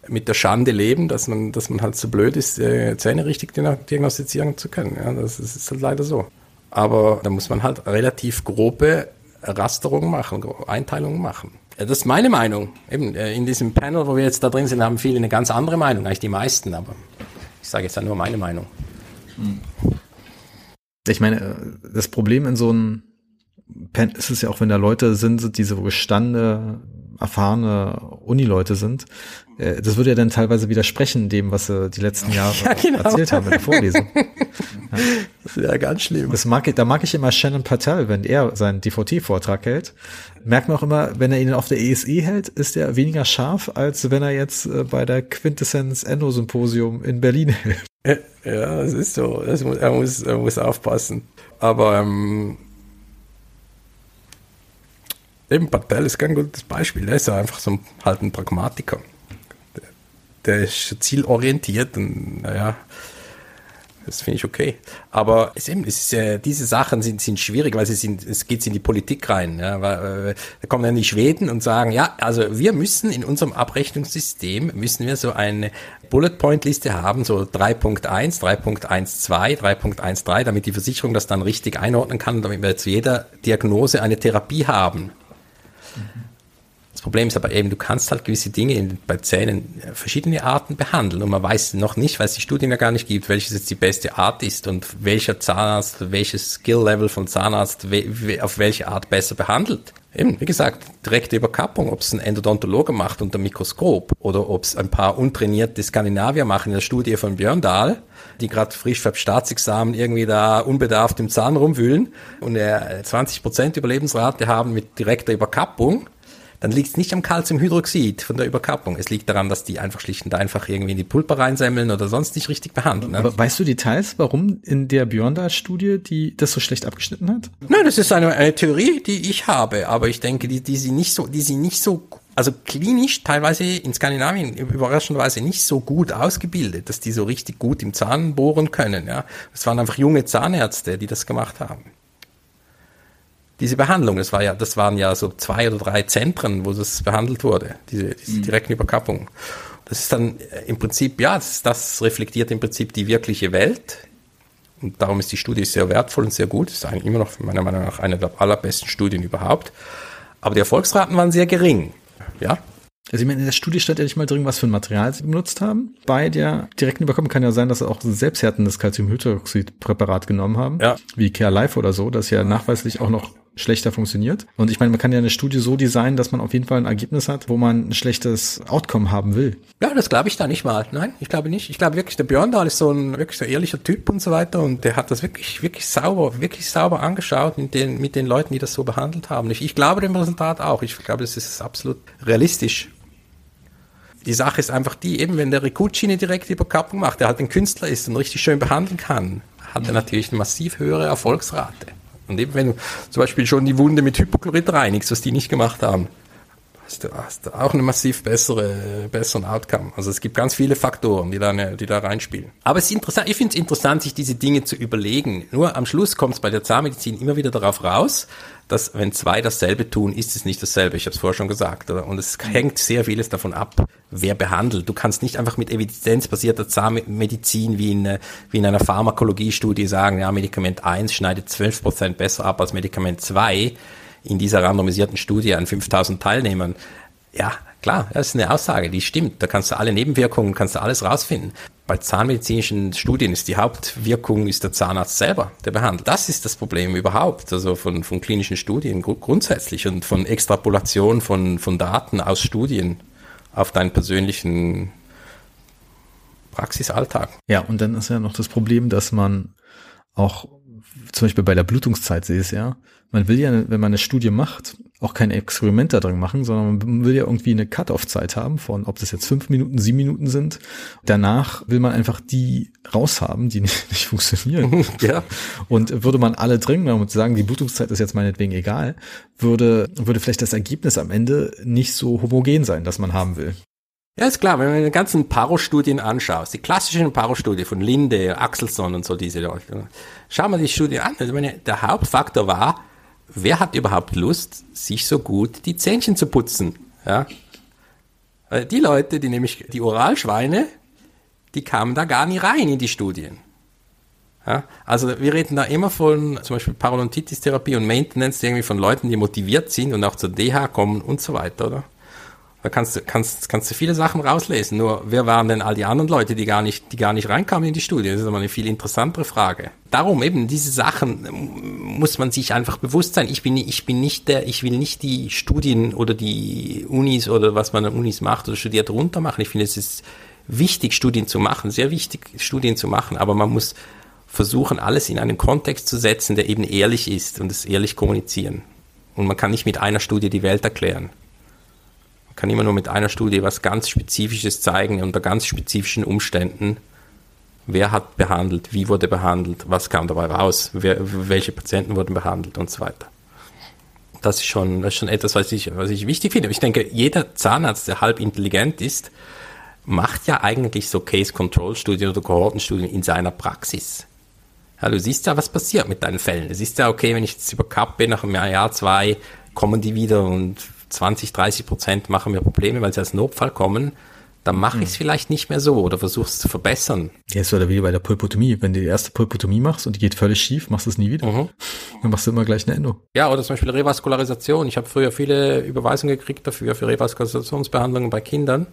mit der Schande leben, dass man, dass man halt so blöd ist, äh, Zähne richtig diagnostizieren zu können. Ja, das ist, ist halt leider so. Aber da muss man halt relativ grobe Rasterungen machen, Einteilungen machen. Das ist meine Meinung. Eben äh, in diesem Panel, wo wir jetzt da drin sind, haben viele eine ganz andere Meinung, eigentlich die meisten, aber ich sage jetzt ja nur meine Meinung. Ich meine, äh, das Problem in so einem ist es ja auch, wenn da Leute sind, die so gestandene, erfahrene Unileute sind, äh, das würde ja dann teilweise widersprechen dem, was sie die letzten Jahre ja, genau. erzählt haben in der Vorlesung. Ja. Das wäre ganz schlimm. Das mag ich, da mag ich immer Shannon Patel, wenn er seinen DVT-Vortrag hält. Merkt man auch immer, wenn er ihn auf der ESE hält, ist er weniger scharf, als wenn er jetzt äh, bei der Quintessenz Endo Symposium in Berlin hält. Ja, das ist so. Das muss, er, muss, er muss aufpassen. Aber ähm, Eben, Patel ist kein gutes Beispiel. Der ist ja einfach so halt ein Pragmatiker. Der, der ist zielorientiert und naja, das finde ich okay. Aber es, eben, es ist, äh, diese Sachen sind, sind schwierig, weil sie sind, es geht in die Politik rein. Ja, weil, äh, da kommen dann die Schweden und sagen, ja, also wir müssen in unserem Abrechnungssystem, müssen wir so eine Bullet-Point-Liste haben, so 3.1, 3.12, 3.13, damit die Versicherung das dann richtig einordnen kann, damit wir zu jeder Diagnose eine Therapie haben. Mhm. Problem ist aber eben, du kannst halt gewisse Dinge in, bei Zähnen äh, verschiedene Arten behandeln und man weiß noch nicht, weil es die Studien ja gar nicht gibt, welches jetzt die beste Art ist und welcher Zahnarzt, welches Skill-Level von Zahnarzt auf welche Art besser behandelt. Eben, wie gesagt, direkte Überkappung, ob es ein Endodontologe macht unter Mikroskop oder ob es ein paar untrainierte Skandinavier machen in der Studie von Björn Dahl, die gerade frisch vom Staatsexamen irgendwie da unbedarft im Zahn rumwühlen und 20% Überlebensrate haben mit direkter Überkappung dann liegt es nicht am Calciumhydroxid von der Überkappung. Es liegt daran, dass die einfach schlicht und einfach irgendwie in die Pulper reinsemmeln oder sonst nicht richtig behandeln. Ne? Aber weißt du Details, warum in der Björndal-Studie die das so schlecht abgeschnitten hat? Nein, das ist eine, eine Theorie, die ich habe, aber ich denke, die, die sie nicht so, die sie nicht so also klinisch teilweise in Skandinavien überraschenderweise nicht so gut ausgebildet, dass die so richtig gut im Zahn bohren können. Ja, es waren einfach junge Zahnärzte, die das gemacht haben diese Behandlung, das war ja, das waren ja so zwei oder drei Zentren, wo das behandelt wurde, diese, diese mhm. direkten Überkappung. Das ist dann äh, im Prinzip, ja, das, das, reflektiert im Prinzip die wirkliche Welt. Und darum ist die Studie sehr wertvoll und sehr gut. Das ist eigentlich immer noch meiner Meinung nach eine der allerbesten Studien überhaupt. Aber die Erfolgsraten waren sehr gering. Ja, also ich meine, in der Studie stand ja nicht mal drin, was für ein Material sie benutzt haben. Bei der direkten Überkommen kann ja sein, dass sie auch selbsthärtendes Calciumhydroxidpräparat genommen haben, ja. wie Care Life oder so, das ja nachweislich auch noch schlechter funktioniert. Und ich meine, man kann ja eine Studie so designen, dass man auf jeden Fall ein Ergebnis hat, wo man ein schlechtes Outcome haben will. Ja, das glaube ich da nicht mal. Nein, ich glaube nicht. Ich glaube wirklich, der Björn Dahl ist so ein wirklich so ehrlicher Typ und so weiter und der hat das wirklich, wirklich sauber, wirklich sauber angeschaut mit den, mit den Leuten, die das so behandelt haben. Ich, ich glaube dem Resultat auch. Ich glaube, das ist absolut realistisch. Die Sache ist einfach die, eben wenn der Rikucci eine direkte Überkappung macht, der halt ein Künstler ist und richtig schön behandeln kann, hat er natürlich eine massiv höhere Erfolgsrate. Und eben wenn du zum Beispiel schon die Wunde mit Hypochlorid reinigst, was die nicht gemacht haben, hast du, hast du auch eine massiv bessere, besseren Outcome. Also es gibt ganz viele Faktoren, die da, die da reinspielen. Aber es ist interessant, ich finde es interessant, sich diese Dinge zu überlegen. Nur am Schluss kommt es bei der Zahnmedizin immer wieder darauf raus, dass wenn zwei dasselbe tun, ist es nicht dasselbe. Ich habe es vorher schon gesagt. Oder? Und es hängt sehr vieles davon ab, wer behandelt. Du kannst nicht einfach mit evidenzbasierter Zahnmedizin wie in, wie in einer Pharmakologiestudie sagen, ja, Medikament 1 schneidet 12 Prozent besser ab als Medikament 2 in dieser randomisierten Studie an 5000 Teilnehmern. Ja, klar, das ist eine Aussage, die stimmt. Da kannst du alle Nebenwirkungen, kannst du alles rausfinden. Bei zahnmedizinischen Studien ist die Hauptwirkung ist der Zahnarzt selber, der behandelt. Das ist das Problem überhaupt, also von, von klinischen Studien grundsätzlich und von Extrapolation von, von Daten aus Studien auf deinen persönlichen Praxisalltag. Ja, und dann ist ja noch das Problem, dass man auch zum Beispiel bei der Blutungszeit sehe ja, man will ja, wenn man eine Studie macht, auch kein Experiment da drin machen, sondern man will ja irgendwie eine Cut-off-Zeit haben von, ob das jetzt fünf Minuten, sieben Minuten sind. Danach will man einfach die raushaben, die nicht, nicht funktionieren. ja. Und würde man alle drin und sagen, die Blutungszeit ist jetzt meinetwegen egal, würde, würde vielleicht das Ergebnis am Ende nicht so homogen sein, das man haben will. Ja, ist klar, wenn man die ganzen Paro-Studien anschaut, die klassischen Paro-Studie von Linde, Axelson und so diese Leute, schau mal die Studie an. Also meine, der Hauptfaktor war, wer hat überhaupt Lust, sich so gut die Zähnchen zu putzen? Ja? Die Leute, die nämlich die Oralschweine, die kamen da gar nie rein in die Studien. Ja? Also wir reden da immer von zum Beispiel Parodontitis-Therapie und Maintenance irgendwie von Leuten, die motiviert sind und auch zur DH kommen und so weiter, oder? Da kannst du, kannst, kannst du viele Sachen rauslesen. Nur, wer waren denn all die anderen Leute, die gar nicht, die gar nicht reinkamen in die Studie? Das ist aber eine viel interessantere Frage. Darum eben, diese Sachen muss man sich einfach bewusst sein. Ich bin, ich bin nicht der, ich will nicht die Studien oder die Unis oder was man an Unis macht oder studiert runtermachen. Ich finde, es ist wichtig, Studien zu machen, sehr wichtig, Studien zu machen, aber man muss versuchen, alles in einen Kontext zu setzen, der eben ehrlich ist und es ehrlich kommunizieren. Und man kann nicht mit einer Studie die Welt erklären kann immer nur mit einer Studie was ganz Spezifisches zeigen, unter ganz spezifischen Umständen. Wer hat behandelt, wie wurde behandelt, was kam dabei raus, wer, welche Patienten wurden behandelt und so weiter. Das ist schon, das ist schon etwas, was ich, was ich wichtig finde. Ich denke, jeder Zahnarzt, der halb intelligent ist, macht ja eigentlich so Case-Control-Studien oder Kohortenstudien in seiner Praxis. Ja, du siehst ja, was passiert mit deinen Fällen. Du siehst ja, okay, wenn ich jetzt über Cup bin, nach einem Jahr, zwei, kommen die wieder und 20, 30 Prozent machen mir Probleme, weil sie als Notfall kommen dann mache ich es hm. vielleicht nicht mehr so oder versuche es zu verbessern. Ja, ist oder wie bei der Pulpotomie. Wenn du die erste Pulpotomie machst und die geht völlig schief, machst du es nie wieder. Mhm. Dann machst du immer gleich eine Endung. Ja, oder zum Beispiel Revaskularisation. Ich habe früher viele Überweisungen gekriegt dafür, für Revaskularisationsbehandlungen bei Kindern.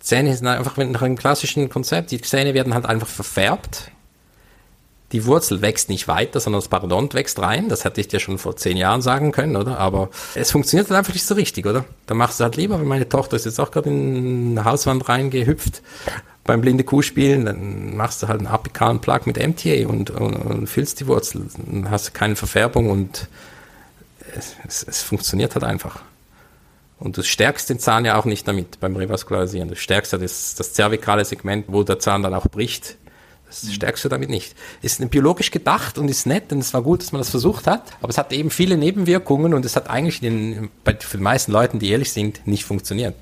Zähne sind einfach nach einem klassischen Konzept. Die Zähne werden halt einfach verfärbt die Wurzel wächst nicht weiter, sondern das Parodont wächst rein. Das hätte ich dir schon vor zehn Jahren sagen können, oder? Aber es funktioniert halt einfach nicht so richtig, oder? Da machst du halt lieber, wenn meine Tochter ist jetzt auch gerade in eine Hauswand reingehüpft beim blinde Kuh spielen, dann machst du halt einen apikalen Plug mit MTA und, und, und füllst die Wurzel. Dann hast du keine Verfärbung und es, es, es funktioniert halt einfach. Und du stärkst den Zahn ja auch nicht damit beim Revaskularisieren. Du stärkst ja das, das zervikale Segment, wo der Zahn dann auch bricht das stärkst du damit nicht. Ist biologisch gedacht und ist nett und es war gut, dass man das versucht hat, aber es hat eben viele Nebenwirkungen und es hat eigentlich den, bei, für die meisten Leuten, die ehrlich sind, nicht funktioniert.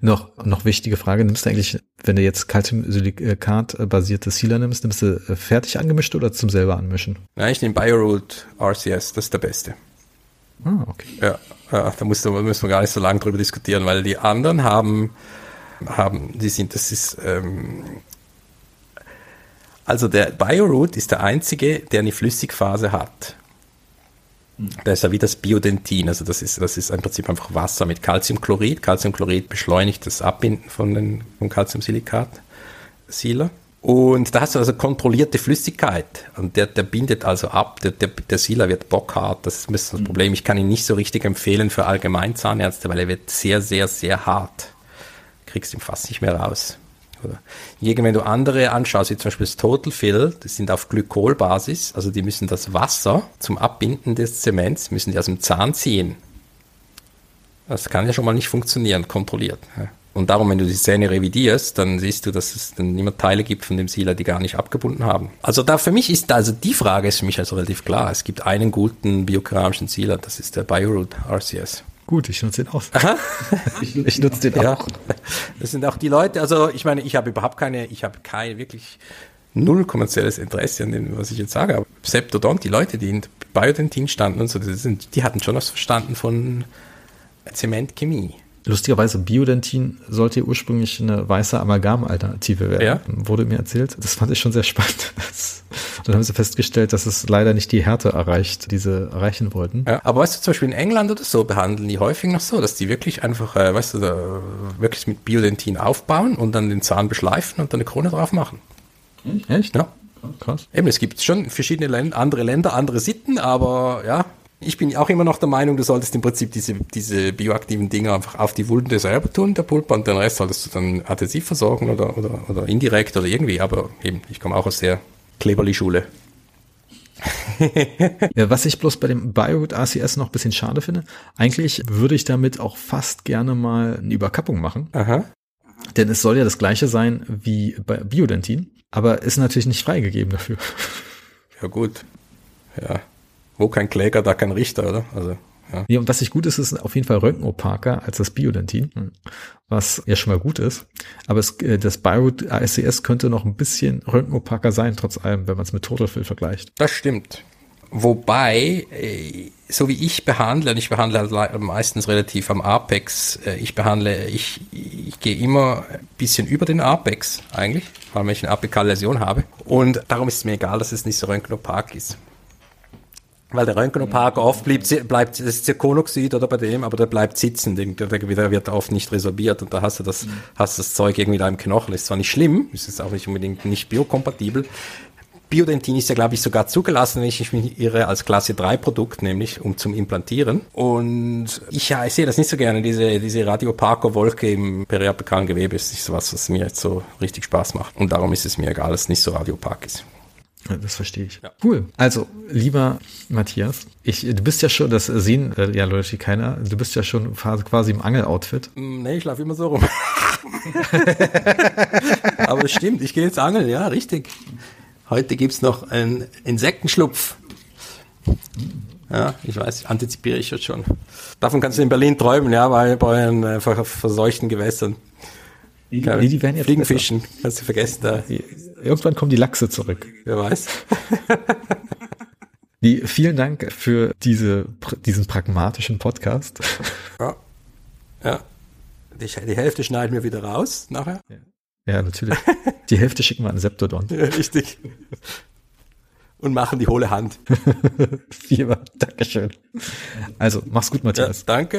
Noch, noch wichtige Frage, nimmst du eigentlich, wenn du jetzt Calciumsilikat-basierte Sealer nimmst, nimmst du äh, fertig angemischt oder zum selber anmischen? Ja, ich nehme Bioroot RCS, das ist der beste. Ah, okay. Ja, ja da musst du, müssen wir gar nicht so lange drüber diskutieren, weil die anderen haben haben. Die sind, das ist, ähm, also der Bioroot ist der einzige, der eine Flüssigphase hat. Hm. Da ist ja wie das Biodentin, also das ist, das ist im Prinzip einfach Wasser mit Calciumchlorid. Calciumchlorid beschleunigt das Abbinden von den, vom Calciumsilikat, Sealer. Und da hast du also kontrollierte Flüssigkeit und der, der bindet also ab, der, der, der Sealer wird bockhart, das ist ein bisschen das hm. Problem. Ich kann ihn nicht so richtig empfehlen für Allgemeinzahnärzte, weil er wird sehr, sehr, sehr hart kriegst ihn fast nicht mehr raus. Oder wenn du andere anschaust, wie zum Beispiel das Total Fill, das sind auf Glykolbasis, also die müssen das Wasser zum Abbinden des Zements, müssen die aus dem Zahn ziehen. Das kann ja schon mal nicht funktionieren, kontrolliert. Und darum, wenn du die Zähne revidierst, dann siehst du, dass es dann immer Teile gibt von dem Sealer, die gar nicht abgebunden haben. Also da für mich ist, also die Frage ist für mich also relativ klar. Es gibt einen guten biokeramischen Sealer, das ist der BioRoot RCS. Gut, ich nutze den auch. Aha. Ich, ich nutze den ja. auch. Das sind auch die Leute, also ich meine, ich habe überhaupt keine, ich habe kein wirklich null kommerzielles Interesse an dem, was ich jetzt sage. Aber Septodont, die Leute, die in Biodentin standen und so, die, sind, die hatten schon was verstanden von Zementchemie. Lustigerweise, Biodentin sollte ursprünglich eine weiße Amalgam-Alternative werden, ja? wurde mir erzählt. Das fand ich schon sehr spannend. Das, dann haben sie festgestellt, dass es leider nicht die Härte erreicht, die sie erreichen wollten. Ja, aber weißt du, zum Beispiel in England oder so behandeln die häufig noch so, dass die wirklich einfach, äh, weißt du, da, wirklich mit Biodentin aufbauen und dann den Zahn beschleifen und dann eine Krone drauf machen. Echt? Ja. Krass. Eben, es gibt schon verschiedene Länder, andere Länder, andere Sitten, aber ja, ich bin auch immer noch der Meinung, du solltest im Prinzip diese, diese bioaktiven Dinge einfach auf die Wunde selber tun, der Pulpa, und den Rest solltest du dann adhesiv versorgen oder, oder, oder indirekt oder irgendwie. Aber eben, ich komme auch aus der Kleberli-Schule. ja, was ich bloß bei dem Biowood ACS noch ein bisschen schade finde, eigentlich würde ich damit auch fast gerne mal eine Überkappung machen. Aha. Denn es soll ja das gleiche sein wie bei Biodentin, aber ist natürlich nicht freigegeben dafür. Ja gut. Ja. Wo kein Kläger, da kein Richter, oder? Also, ja. Nee, und was sich gut ist, ist auf jeden Fall röntgenopaker als das Biodentin, was ja schon mal gut ist. Aber es, äh, das Bioroot ASCS könnte noch ein bisschen röntgenopaker sein, trotz allem, wenn man es mit Totalfill vergleicht. Das stimmt. Wobei, äh, so wie ich behandle, und ich behandle halt meistens relativ am Apex, äh, ich behandle, ich, ich gehe immer ein bisschen über den Apex eigentlich, weil ich eine apikale Läsion habe. Und darum ist es mir egal, dass es nicht so röntgenopak ist. Weil der Röntgenopaker oft bleibt, bleibt das Zirkonoxid oder bei dem, aber der bleibt sitzen, der, der wird oft nicht resorbiert und da hast du das, mhm. hast das Zeug irgendwie da im Knochen. Ist zwar nicht schlimm, ist jetzt auch nicht unbedingt nicht biokompatibel. Biodentin ist ja, glaube ich, sogar zugelassen, wenn ich mich irre, als Klasse 3 Produkt, nämlich um zum Implantieren. Und ich, ja, ich sehe das nicht so gerne, diese, diese Radioparker-Wolke im periapikalen Gewebe ist nicht so was, was mir jetzt so richtig Spaß macht. Und darum ist es mir egal, dass es nicht so radiopark ist. Das verstehe ich. Ja. Cool. Also, lieber Matthias, ich, du bist ja schon, das sehen äh, ja Leute wie keiner, du bist ja schon quasi im Angel-Outfit. Mm, nee, ich laufe immer so rum. Aber es stimmt, ich gehe jetzt angeln, ja, richtig. Heute gibt's noch einen Insektenschlupf. Ja, ich weiß, antizipiere ich jetzt schon. Davon kannst du in Berlin träumen, ja, bei, bei einfach verseuchten Gewässern. Die, die, die werden jetzt Fliegenfischen, kannst du vergessen. Da. Irgendwann kommen die Lachse zurück. Wer weiß. Die, vielen Dank für diese, diesen pragmatischen Podcast. Ja. Ja. Die, die Hälfte schneiden wir wieder raus nachher. Ja, ja natürlich. Die Hälfte schicken wir an Septodon. Ja, richtig. Und machen die hohle Hand. Fieber. Dankeschön. Also, mach's gut, Matthias. Ja, danke.